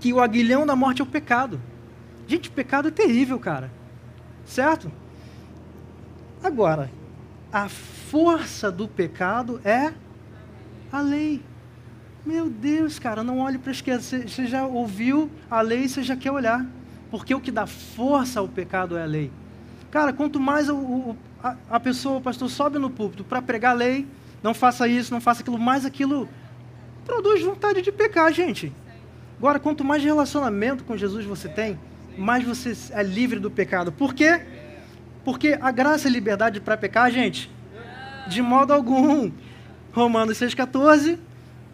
A: que o aguilhão da morte é o pecado. Gente, o pecado é terrível, cara. Certo? Agora, a força do pecado é a lei. Meu Deus, cara, não olhe para a esquerda. Você já ouviu a lei, você já quer olhar. Porque o que dá força ao pecado é a lei. Cara, quanto mais o, o, a, a, pessoa, o pastor, sobe no púlpito para pregar a lei, não faça isso, não faça aquilo, mais aquilo produz vontade de pecar, gente. Agora, quanto mais relacionamento com Jesus você tem, mais você é livre do pecado. Por quê? Porque a graça e liberdade para pecar, gente, de modo algum. Romanos 6,14,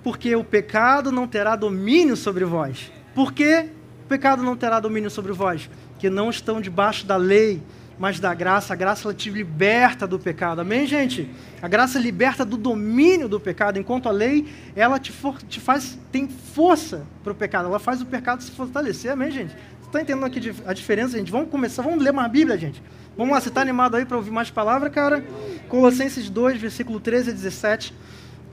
A: porque o pecado não terá domínio sobre vós. Por quê? pecado não terá domínio sobre vós, que não estão debaixo da lei, mas da graça. A graça ela te liberta do pecado. Amém, gente? A graça liberta do domínio do pecado, enquanto a lei, ela te, for, te faz, tem força para o pecado. Ela faz o pecado se fortalecer. Amém, gente? Está entendendo aqui a diferença, gente? Vamos começar, vamos ler mais Bíblia, gente. Vamos lá, você está animado aí para ouvir mais palavra, cara? Colossenses 2, versículo 13 a 17.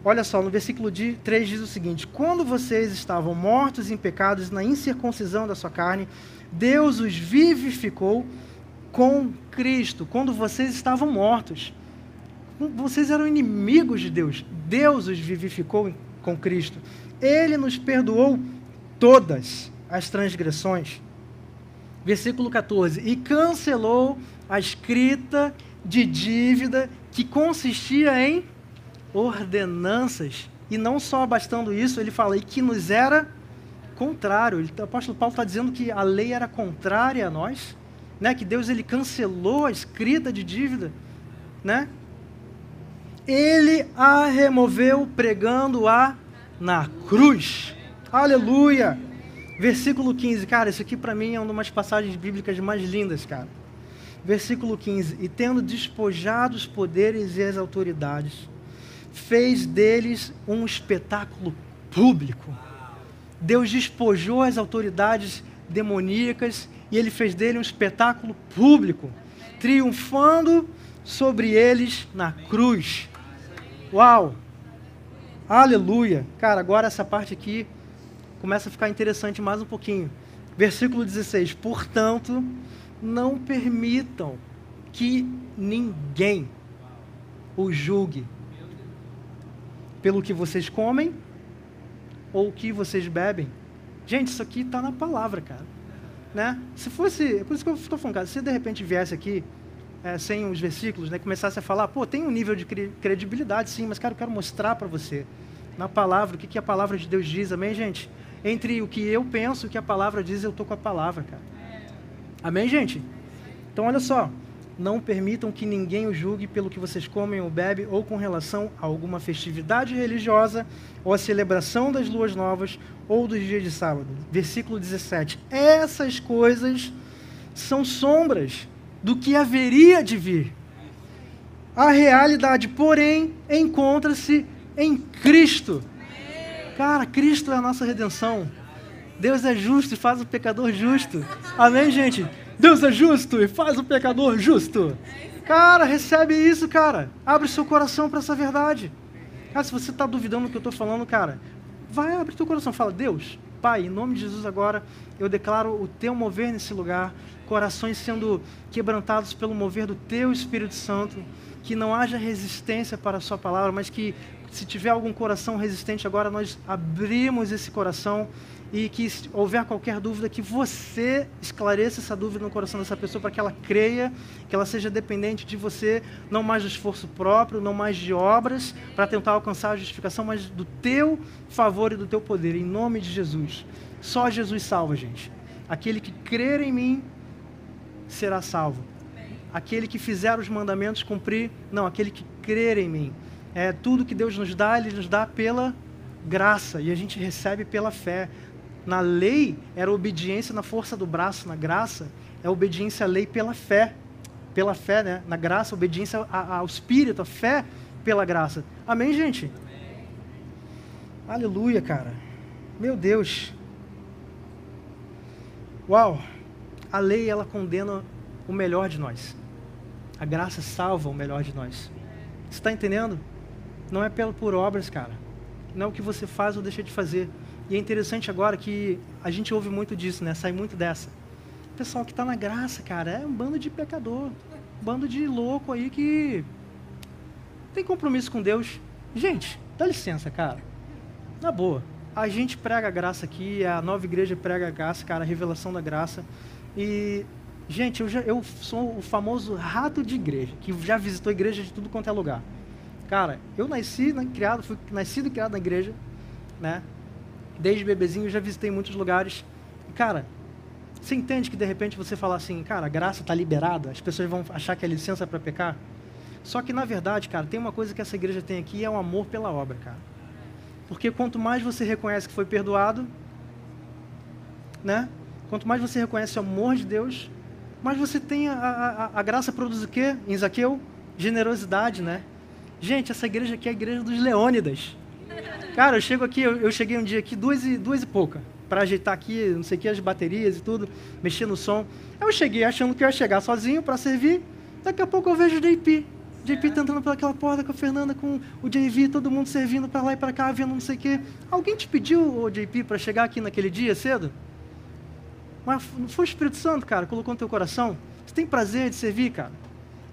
A: Olha só, no versículo 3 diz o seguinte: Quando vocês estavam mortos em pecados na incircuncisão da sua carne, Deus os vivificou com Cristo. Quando vocês estavam mortos, vocês eram inimigos de Deus. Deus os vivificou com Cristo. Ele nos perdoou todas as transgressões. Versículo 14: E cancelou a escrita de dívida que consistia em ordenanças. E não só bastando isso, ele fala, e que nos era contrário. o apóstolo Paulo está dizendo que a lei era contrária a nós, né? que Deus ele cancelou a escrita de dívida. Né? Ele a removeu pregando-a na cruz. Aleluia! Versículo 15, cara, isso aqui para mim é uma das passagens bíblicas mais lindas, cara. Versículo 15: E tendo despojado os poderes e as autoridades, fez deles um espetáculo público. Deus despojou as autoridades demoníacas e ele fez dele um espetáculo público, triunfando sobre eles na cruz. Uau! Aleluia! Cara, agora essa parte aqui começa a ficar interessante mais um pouquinho. Versículo 16: Portanto, não permitam que ninguém o julgue pelo que vocês comem ou o que vocês bebem. Gente, isso aqui está na palavra, cara. Né? Se fosse, é por isso que eu estou falando, cara, se de repente viesse aqui é, sem os versículos, né, começasse a falar, pô, tem um nível de credibilidade, sim, mas, cara, eu quero mostrar para você na palavra o que, que a palavra de Deus diz, amém, gente? Entre o que eu penso e o que a palavra diz, eu estou com a palavra, cara. Amém, gente? Então, olha só, não permitam que ninguém o julgue pelo que vocês comem ou bebem, ou com relação a alguma festividade religiosa, ou a celebração das luas novas, ou dos dias de sábado. Versículo 17. Essas coisas são sombras do que haveria de vir. A realidade, porém, encontra-se em Cristo. Cara, Cristo é a nossa redenção. Deus é justo e faz o pecador justo. Amém, gente? Deus é justo e faz o pecador justo. Cara, recebe isso, cara. Abre seu coração para essa verdade. Cara, se você está duvidando do que eu estou falando, cara, vai abrir teu coração. Fala, Deus, Pai, em nome de Jesus agora, eu declaro o teu mover nesse lugar, corações sendo quebrantados pelo mover do teu Espírito Santo, que não haja resistência para a sua palavra, mas que se tiver algum coração resistente agora, nós abrimos esse coração e que se houver qualquer dúvida, que você esclareça essa dúvida no coração dessa pessoa para que ela creia, que ela seja dependente de você, não mais do esforço próprio, não mais de obras para tentar alcançar a justificação, mas do teu favor e do teu poder, em nome de Jesus. Só Jesus salva, gente. Aquele que crer em mim será salvo. aquele que fizer os mandamentos cumprir, não, aquele que crer em mim. É tudo que Deus nos dá, ele nos dá pela graça e a gente recebe pela fé. Na lei era obediência na força do braço, na graça é obediência à lei pela fé. Pela fé, né? Na graça, obediência ao Espírito, a fé pela graça. Amém, gente? Amém. Aleluia, cara. Meu Deus. Uau. A lei, ela condena o melhor de nós. A graça salva o melhor de nós. Você está entendendo? Não é por obras, cara. Não é o que você faz ou deixa de fazer. E é interessante agora que a gente ouve muito disso, né? Sai muito dessa. O pessoal que está na graça, cara, é um bando de pecador. Um bando de louco aí que tem compromisso com Deus. Gente, dá licença, cara. Na boa. A gente prega a graça aqui, a nova igreja prega a graça, cara, a revelação da graça. E, gente, eu, já, eu sou o famoso rato de igreja, que já visitou igreja de tudo quanto é lugar. Cara, eu nasci, né, criado, fui nascido e criado na igreja, né? Desde bebezinho já visitei muitos lugares. cara, você entende que de repente você fala assim, cara, a graça está liberada, as pessoas vão achar que é licença para pecar? Só que na verdade, cara, tem uma coisa que essa igreja tem aqui é o amor pela obra, cara. Porque quanto mais você reconhece que foi perdoado, né? Quanto mais você reconhece o amor de Deus, mais você tem a, a, a graça produz o quê? Em Zaqueu? Generosidade, né? Gente, essa igreja aqui é a igreja dos Leônidas. Cara, eu chego aqui, eu, eu cheguei um dia aqui, duas e, duas e pouca, para ajeitar aqui, não sei o que, as baterias e tudo, mexer no som. Eu cheguei achando que eu ia chegar sozinho para servir, daqui a pouco eu vejo o JP. JP tentando pelaquela porta com a Fernanda, com o JV, todo mundo servindo para lá e para cá, vendo não sei o que. Alguém te pediu, o JP, para chegar aqui naquele dia cedo? Mas não foi o Espírito Santo, cara, colocou no teu coração? Você tem prazer de servir, cara?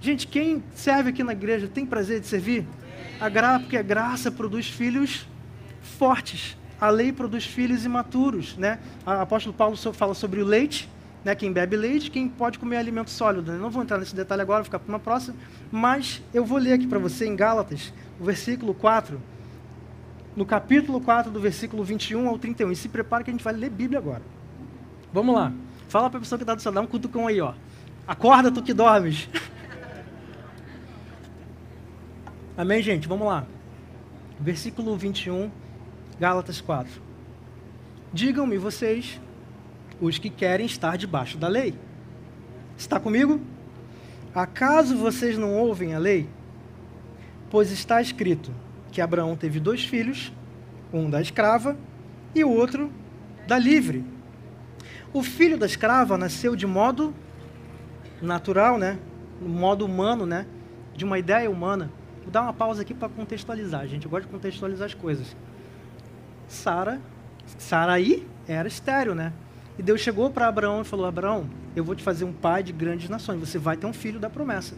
A: Gente, quem serve aqui na igreja tem prazer de servir? A graça, porque a graça produz filhos fortes. A lei produz filhos imaturos, né? O apóstolo Paulo fala sobre o leite, né? Quem bebe leite, quem pode comer alimento sólido. Né? Não vou entrar nesse detalhe agora, vou ficar para uma próxima, mas eu vou ler aqui para você em Gálatas, o versículo 4, no capítulo 4, do versículo 21 ao 31. E se prepare que a gente vai ler Bíblia agora. Vamos lá. Fala para a pessoa que está do seu lado, dá um cutucão aí, ó. Acorda tu que dormes. *laughs* Amém, gente? Vamos lá. Versículo 21, Gálatas 4. Digam-me vocês, os que querem estar debaixo da lei. Está comigo? Acaso vocês não ouvem a lei? Pois está escrito que Abraão teve dois filhos, um da escrava e o outro da livre. O filho da escrava nasceu de modo natural, né? modo humano, né? De uma ideia humana. Vou dar uma pausa aqui para contextualizar, gente. Eu gosto de contextualizar as coisas. Sara, Saraí era estéreo, né? E Deus chegou para Abraão e falou: Abraão, eu vou te fazer um pai de grandes nações. Você vai ter um filho da promessa.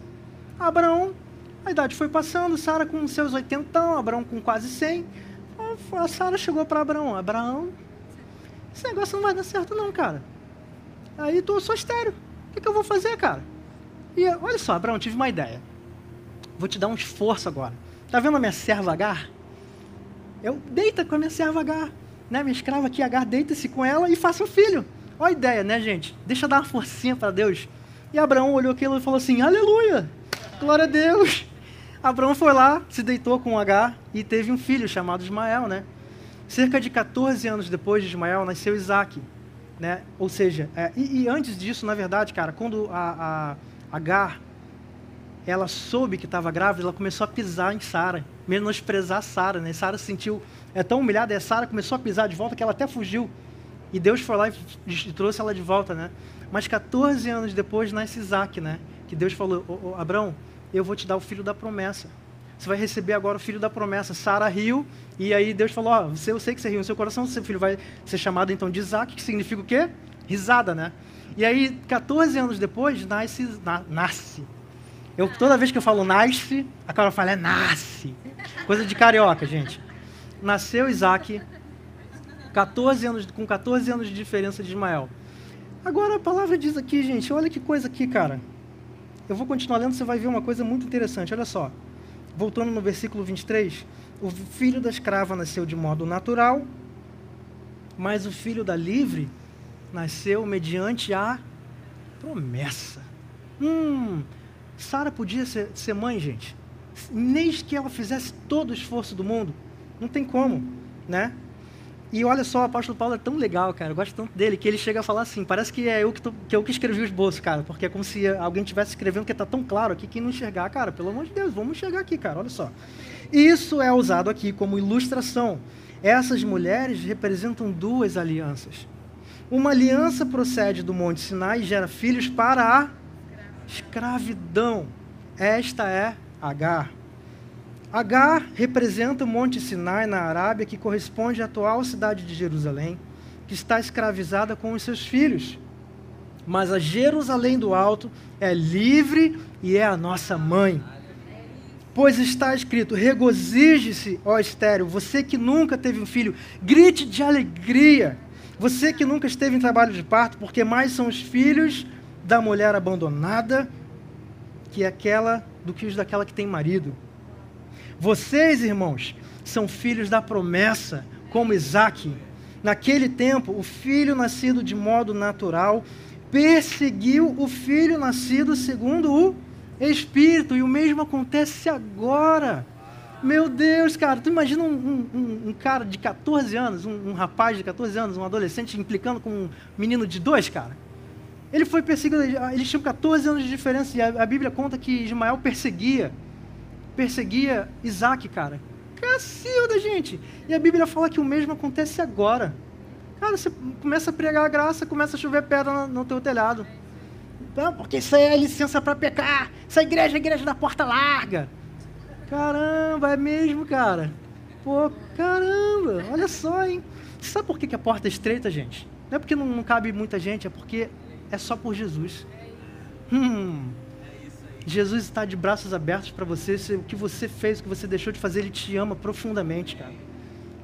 A: Abraão, a idade foi passando, Sara com seus 80, Abraão com quase 100. A Sara chegou para Abraão: Abraão, esse negócio não vai dar certo, não, cara. Aí tu sou estéreo. O que, que eu vou fazer, cara? E olha só, Abraão, tive uma ideia. Vou te dar um esforço agora. Tá vendo a minha serva Agar? Eu deita com a minha serva Agar. Né? Minha escrava aqui, Agar, deita-se com ela e faça um filho. Olha a ideia, né, gente? Deixa eu dar uma forcinha para Deus. E Abraão olhou aquilo e falou assim: Aleluia! Glória a Deus! Abraão foi lá, se deitou com Agar e teve um filho chamado Ismael, né? Cerca de 14 anos depois de Ismael, nasceu Isaac, né? Ou seja, é, e, e, antes disso, na verdade, cara, quando a, a Agar ela soube que estava grávida, ela começou a pisar em Sara, menosprezar Sara, né? Sara se sentiu é tão humilhada, e Sara começou a pisar de volta que ela até fugiu. E Deus foi lá e trouxe ela de volta, né? Mas 14 anos depois nasce Isaac, né? Que Deus falou: ô, Abraão, eu vou te dar o filho da promessa. Você vai receber agora o filho da promessa. Sara riu, e aí Deus falou: Ó, oh, eu sei que você riu no seu coração, seu filho vai ser chamado então de Isaac, que significa o quê? Risada, né? E aí, 14 anos depois, nasce, na, nasce eu, toda vez que eu falo nasce, a Carol fala é nasce. Coisa de carioca, gente. Nasceu Isaac 14 anos, com 14 anos de diferença de Ismael. Agora a palavra diz aqui, gente, olha que coisa aqui, cara. Eu vou continuar lendo, você vai ver uma coisa muito interessante. Olha só. Voltando no versículo 23, o filho da escrava nasceu de modo natural, mas o filho da livre nasceu mediante a promessa. Hum, Sara podia ser, ser mãe, gente. Nem que ela fizesse todo o esforço do mundo. Não tem como, né? E olha só, o apóstolo Paulo é tão legal, cara. Eu gosto tanto dele que ele chega a falar assim: parece que é eu que, tô, que, eu que escrevi o esboço, cara. Porque é como se alguém estivesse escrevendo que está tão claro aqui que não enxergar, cara. Pelo amor de Deus, vamos enxergar aqui, cara. Olha só. Isso é usado aqui como ilustração. Essas mulheres representam duas alianças. Uma aliança procede do Monte Sinai e gera filhos para a escravidão. Esta é Agar. Agar representa o Monte Sinai na Arábia, que corresponde à atual cidade de Jerusalém, que está escravizada com os seus filhos. Mas a Jerusalém do Alto é livre e é a nossa mãe. Pois está escrito: regozije-se, ó estéreo, você que nunca teve um filho, grite de alegria. Você que nunca esteve em trabalho de parto, porque mais são os filhos da mulher abandonada que aquela do que os daquela que tem marido. Vocês, irmãos, são filhos da promessa, como Isaac. Naquele tempo, o filho nascido de modo natural perseguiu o filho nascido segundo o Espírito, e o mesmo acontece agora. Meu Deus, cara, tu imagina um, um, um cara de 14 anos, um, um, rapaz de 14 anos, um adolescente implicando com um menino de dois, cara? Ele foi perseguido, eles tinham 14 anos de diferença, e a, a Bíblia conta que Ismael perseguia perseguia Isaac, cara. Cacilda, gente. E a Bíblia fala que o mesmo acontece agora. Cara, você começa a pregar a graça, começa a chover pedra no, no teu telhado. Não, porque isso aí é licença para pecar. Essa igreja é a igreja da porta larga. Caramba, é mesmo, cara. Pô, caramba, olha só, hein? Sabe por que a porta é estreita, gente? Não é porque não, não cabe muita gente, é porque é só por Jesus. Hum, Jesus está de braços abertos para você. O que você fez, o que você deixou de fazer, Ele te ama profundamente, cara.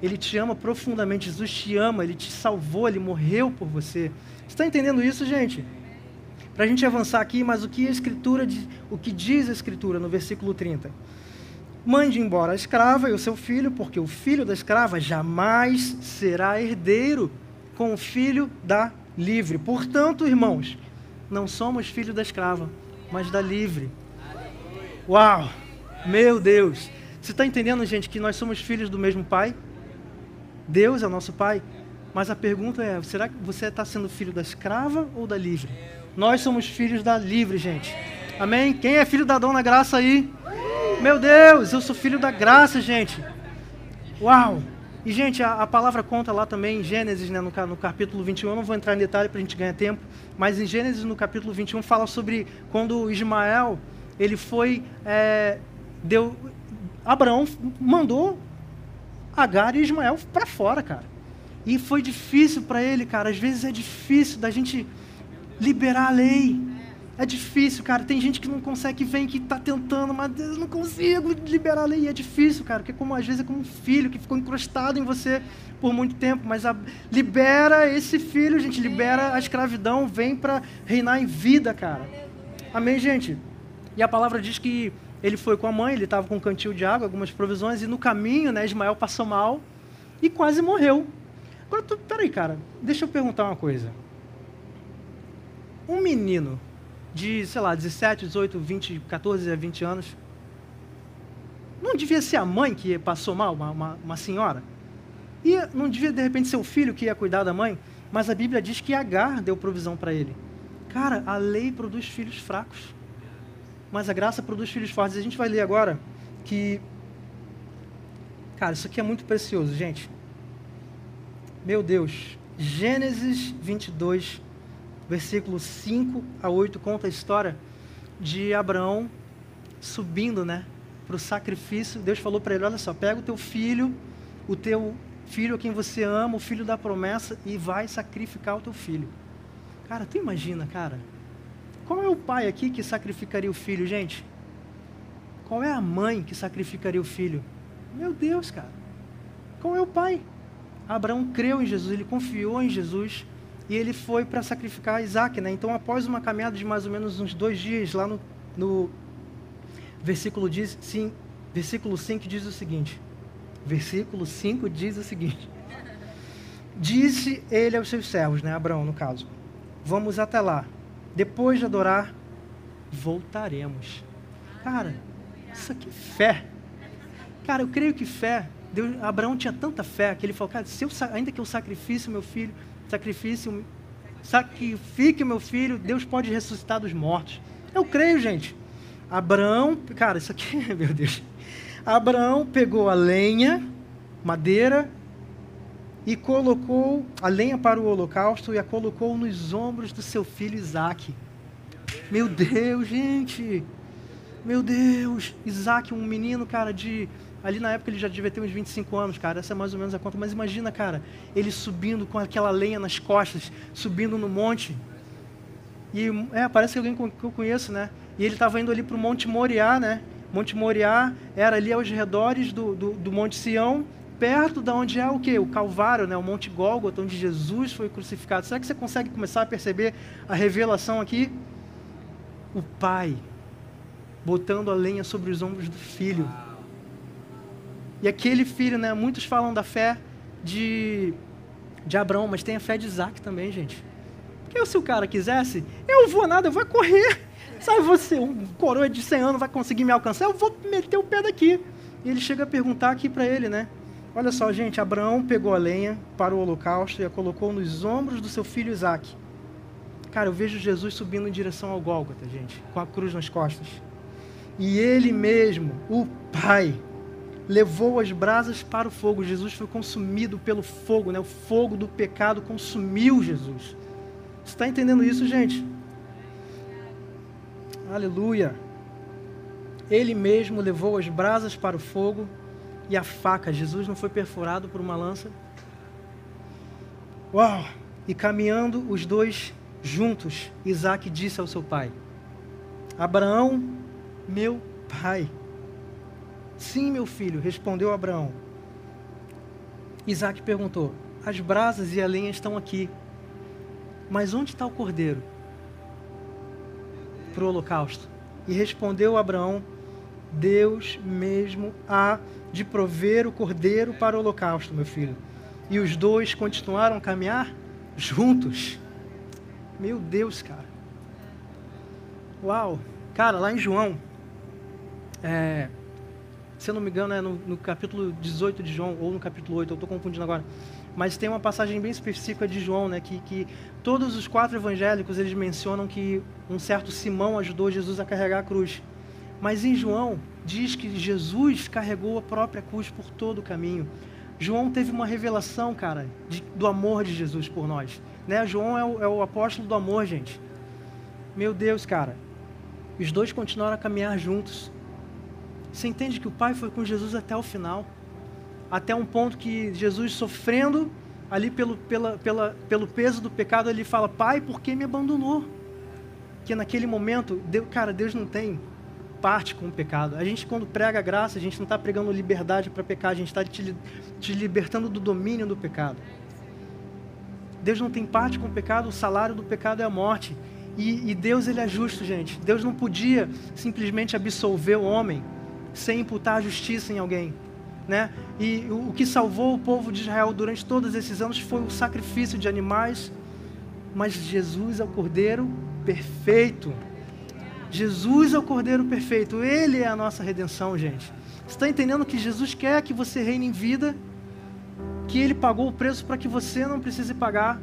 A: Ele te ama profundamente. Jesus te ama, Ele te salvou, Ele morreu por você. Você está entendendo isso, gente? Para a gente avançar aqui, mas o que a Escritura, o que diz a Escritura no versículo 30? Mande embora a escrava e o seu filho, porque o filho da escrava jamais será herdeiro com o filho da livre. Portanto, irmãos, não somos filhos da escrava, mas da livre. Uau! Meu Deus! Você está entendendo, gente, que nós somos filhos do mesmo Pai? Deus é nosso Pai. Mas a pergunta é: será que você está sendo filho da escrava ou da livre? Nós somos filhos da livre, gente. Amém? Quem é filho da dona graça aí? Meu Deus, eu sou filho da graça, gente. Uau! E, gente, a, a palavra conta lá também em Gênesis, né, no, no capítulo 21. Eu não vou entrar em detalhe para a gente ganhar tempo. Mas em Gênesis, no capítulo 21, fala sobre quando Ismael ele foi. É, deu, Abraão mandou Agar e Ismael para fora, cara. E foi difícil para ele, cara. Às vezes é difícil da gente liberar a lei. É difícil, cara. Tem gente que não consegue, vem que está tentando, mas eu não consigo liberar a lei. É difícil, cara, porque como, às vezes é como um filho que ficou encrustado em você por muito tempo. Mas a, libera esse filho, gente, libera a escravidão, vem para reinar em vida, cara. Amém, gente? E a palavra diz que ele foi com a mãe, ele estava com um cantil de água, algumas provisões, e no caminho, né, Ismael passou mal e quase morreu. Agora, tu, peraí, cara, deixa eu perguntar uma coisa. Um menino de, sei lá, 17, 18, 20, 14 a 20 anos, não devia ser a mãe que passou mal, uma, uma, uma senhora? E não devia, de repente, ser o filho que ia cuidar da mãe? Mas a Bíblia diz que Agar deu provisão para ele. Cara, a lei produz filhos fracos, mas a graça produz filhos fortes. A gente vai ler agora que. Cara, isso aqui é muito precioso, gente. Meu Deus. Gênesis 22, versículos 5 a 8 conta a história de Abraão subindo, né, para o sacrifício. Deus falou para ele: Olha só, pega o teu filho, o teu filho a quem você ama, o filho da promessa, e vai sacrificar o teu filho. Cara, tu imagina, cara? Qual é o pai aqui que sacrificaria o filho, gente? Qual é a mãe que sacrificaria o filho? Meu Deus, cara. Qual é o pai? Abraão creu em Jesus, ele confiou em Jesus e ele foi para sacrificar Isaac, né? Então, após uma caminhada de mais ou menos uns dois dias, lá no, no versículo, diz, sim, versículo 5 diz o seguinte: versículo 5 diz o seguinte: Disse ele aos seus servos, né? Abraão, no caso, vamos até lá. Depois de adorar, voltaremos. Cara, isso aqui é fé. Cara, eu creio que fé. Deus, Abraão tinha tanta fé que ele falou, cara, se eu, ainda que eu sacrifique meu filho, sacrifique, sacrifique meu filho, Deus pode ressuscitar dos mortos. Eu creio, gente. Abraão, cara, isso aqui, *laughs* meu Deus. Abraão pegou a lenha, madeira, e colocou a lenha para o holocausto e a colocou nos ombros do seu filho Isaac. Meu Deus, gente! Meu Deus! Isaac, um menino, cara, de. Ali na época ele já devia ter uns 25 anos, cara. Essa é mais ou menos a conta. Mas imagina, cara, ele subindo com aquela lenha nas costas, subindo no monte. E é, parece que alguém que eu conheço, né? E ele estava indo ali para o Monte Moriá, né? Monte Moriá era ali aos redores do, do, do Monte Sião, perto da onde é o que? O Calvário, né? o Monte Gólgota, onde Jesus foi crucificado. Será que você consegue começar a perceber a revelação aqui? O pai botando a lenha sobre os ombros do filho. E aquele filho, né? Muitos falam da fé de, de Abraão, mas tem a fé de Isaac também, gente. Porque se o cara quisesse, eu vou nada, eu vou correr. Sabe você, um coroa de 100 anos vai conseguir me alcançar? Eu vou meter o pé daqui. E ele chega a perguntar aqui para ele, né? Olha só, gente, Abraão pegou a lenha para o holocausto e a colocou nos ombros do seu filho Isaac. Cara, eu vejo Jesus subindo em direção ao Gólgota, gente, com a cruz nas costas. E ele mesmo, o Pai, levou as brasas para o fogo. Jesus foi consumido pelo fogo, né? O fogo do pecado consumiu Jesus. Você está entendendo isso, gente? Aleluia. Ele mesmo levou as brasas para o fogo e a faca. Jesus não foi perfurado por uma lança. Uau! E caminhando os dois juntos, Isaac disse ao seu pai: Abraão, meu pai. Sim, meu filho, respondeu Abraão. Isaac perguntou: As brasas e a lenha estão aqui, mas onde está o cordeiro? Para o holocausto. E respondeu Abraão: Deus mesmo há de prover o cordeiro para o holocausto, meu filho. E os dois continuaram a caminhar juntos. Meu Deus, cara. Uau. Cara, lá em João, é, se eu não me engano, é no, no, capítulo 18 de João, ou no capítulo 8, eu estou confundindo agora. Mas tem uma passagem bem específica de João, né, que, que todos os quatro evangélicos eles mencionam que um certo Simão ajudou Jesus a carregar a cruz. Mas em João, diz que Jesus carregou a própria cruz por todo o caminho. João teve uma revelação, cara, de, do amor de Jesus por nós. Né? João é o, é o apóstolo do amor, gente. Meu Deus, cara. Os dois continuaram a caminhar juntos. Você entende que o Pai foi com Jesus até o final? Até um ponto que Jesus sofrendo ali pelo, pela, pela, pelo peso do pecado, ele fala: Pai, por que me abandonou? Que naquele momento, Deus, cara, Deus não tem parte com o pecado. A gente, quando prega a graça, a gente não está pregando liberdade para pecar, a gente está te, te libertando do domínio do pecado. Deus não tem parte com o pecado, o salário do pecado é a morte. E, e, Deus ele é justo, gente. Deus não podia simplesmente absolver o homem sem imputar justiça em alguém. Né? E o, o que salvou o povo de Israel durante todos esses anos foi o sacrifício de animais, mas Jesus é o Cordeiro perfeito. Jesus é o Cordeiro perfeito, Ele é a nossa redenção, gente. Você está entendendo que Jesus quer que você reine em vida, que Ele pagou o preço para que você não precise pagar.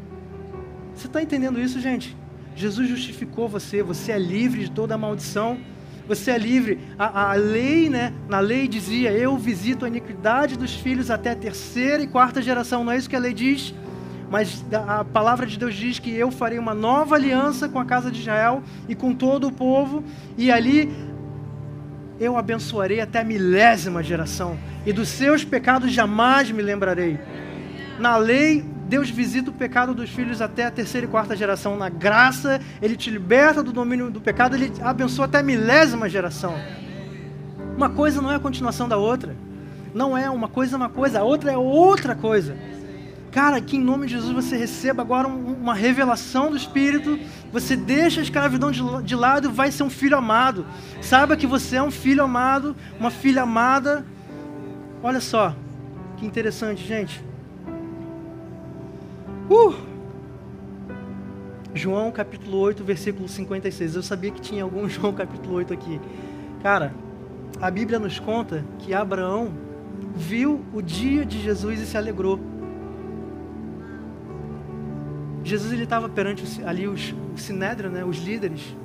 A: Você está entendendo isso, gente? Jesus justificou você, você é livre de toda a maldição, você é livre. A, a lei, né? Na lei dizia: Eu visito a iniquidade dos filhos até a terceira e quarta geração, não é isso que a lei diz? mas a palavra de Deus diz que eu farei uma nova aliança com a casa de Israel e com todo o povo, e ali eu abençoarei até a milésima geração, e dos seus pecados jamais me lembrarei. Na lei, Deus visita o pecado dos filhos até a terceira e quarta geração. Na graça, Ele te liberta do domínio do pecado, Ele abençoa até a milésima geração. Uma coisa não é a continuação da outra. Não é uma coisa uma coisa, a outra é outra coisa. Cara, que em nome de Jesus você receba agora uma revelação do Espírito, você deixa a escravidão de lado e vai ser um filho amado. Saiba que você é um filho amado, uma filha amada. Olha só, que interessante, gente. Uh! João capítulo 8, versículo 56. Eu sabia que tinha algum *laughs* João capítulo 8 aqui. Cara, a Bíblia nos conta que Abraão viu o dia de Jesus e se alegrou. Jesus ele estava perante ali os, o sinédrio, né, os líderes.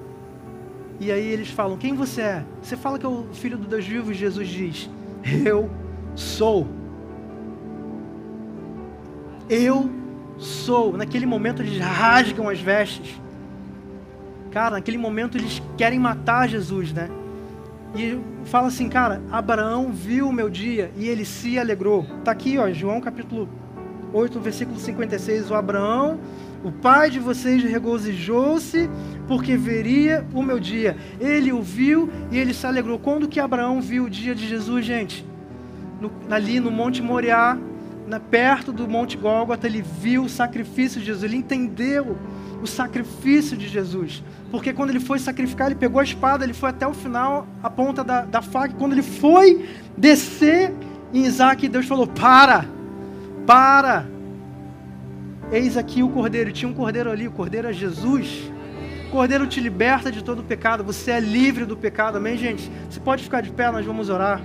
A: E aí eles falam: Quem você é? Você fala que é o filho do Deus vivo. E Jesus diz: Eu sou. Eu sou. Naquele momento eles rasgam as vestes. Cara, naquele momento eles querem matar Jesus, né? E fala assim, cara, Abraão viu o meu dia e ele se alegrou. Tá aqui, ó, João capítulo 8, versículo 56. O Abraão, o pai de vocês, regozijou-se porque veria o meu dia. Ele o viu e ele se alegrou. Quando que Abraão viu o dia de Jesus, gente? No, ali no Monte Moriá, perto do Monte Gólgota, ele viu o sacrifício de Jesus. Ele entendeu o sacrifício de Jesus. Porque quando ele foi sacrificar, ele pegou a espada, ele foi até o final, a ponta da, da faca. Quando ele foi descer em Isaac, Deus falou: Para, para. Eis aqui o cordeiro. Tinha um cordeiro ali, o cordeiro é Jesus. O cordeiro te liberta de todo o pecado. Você é livre do pecado, amém, gente? Você pode ficar de pé, nós vamos orar.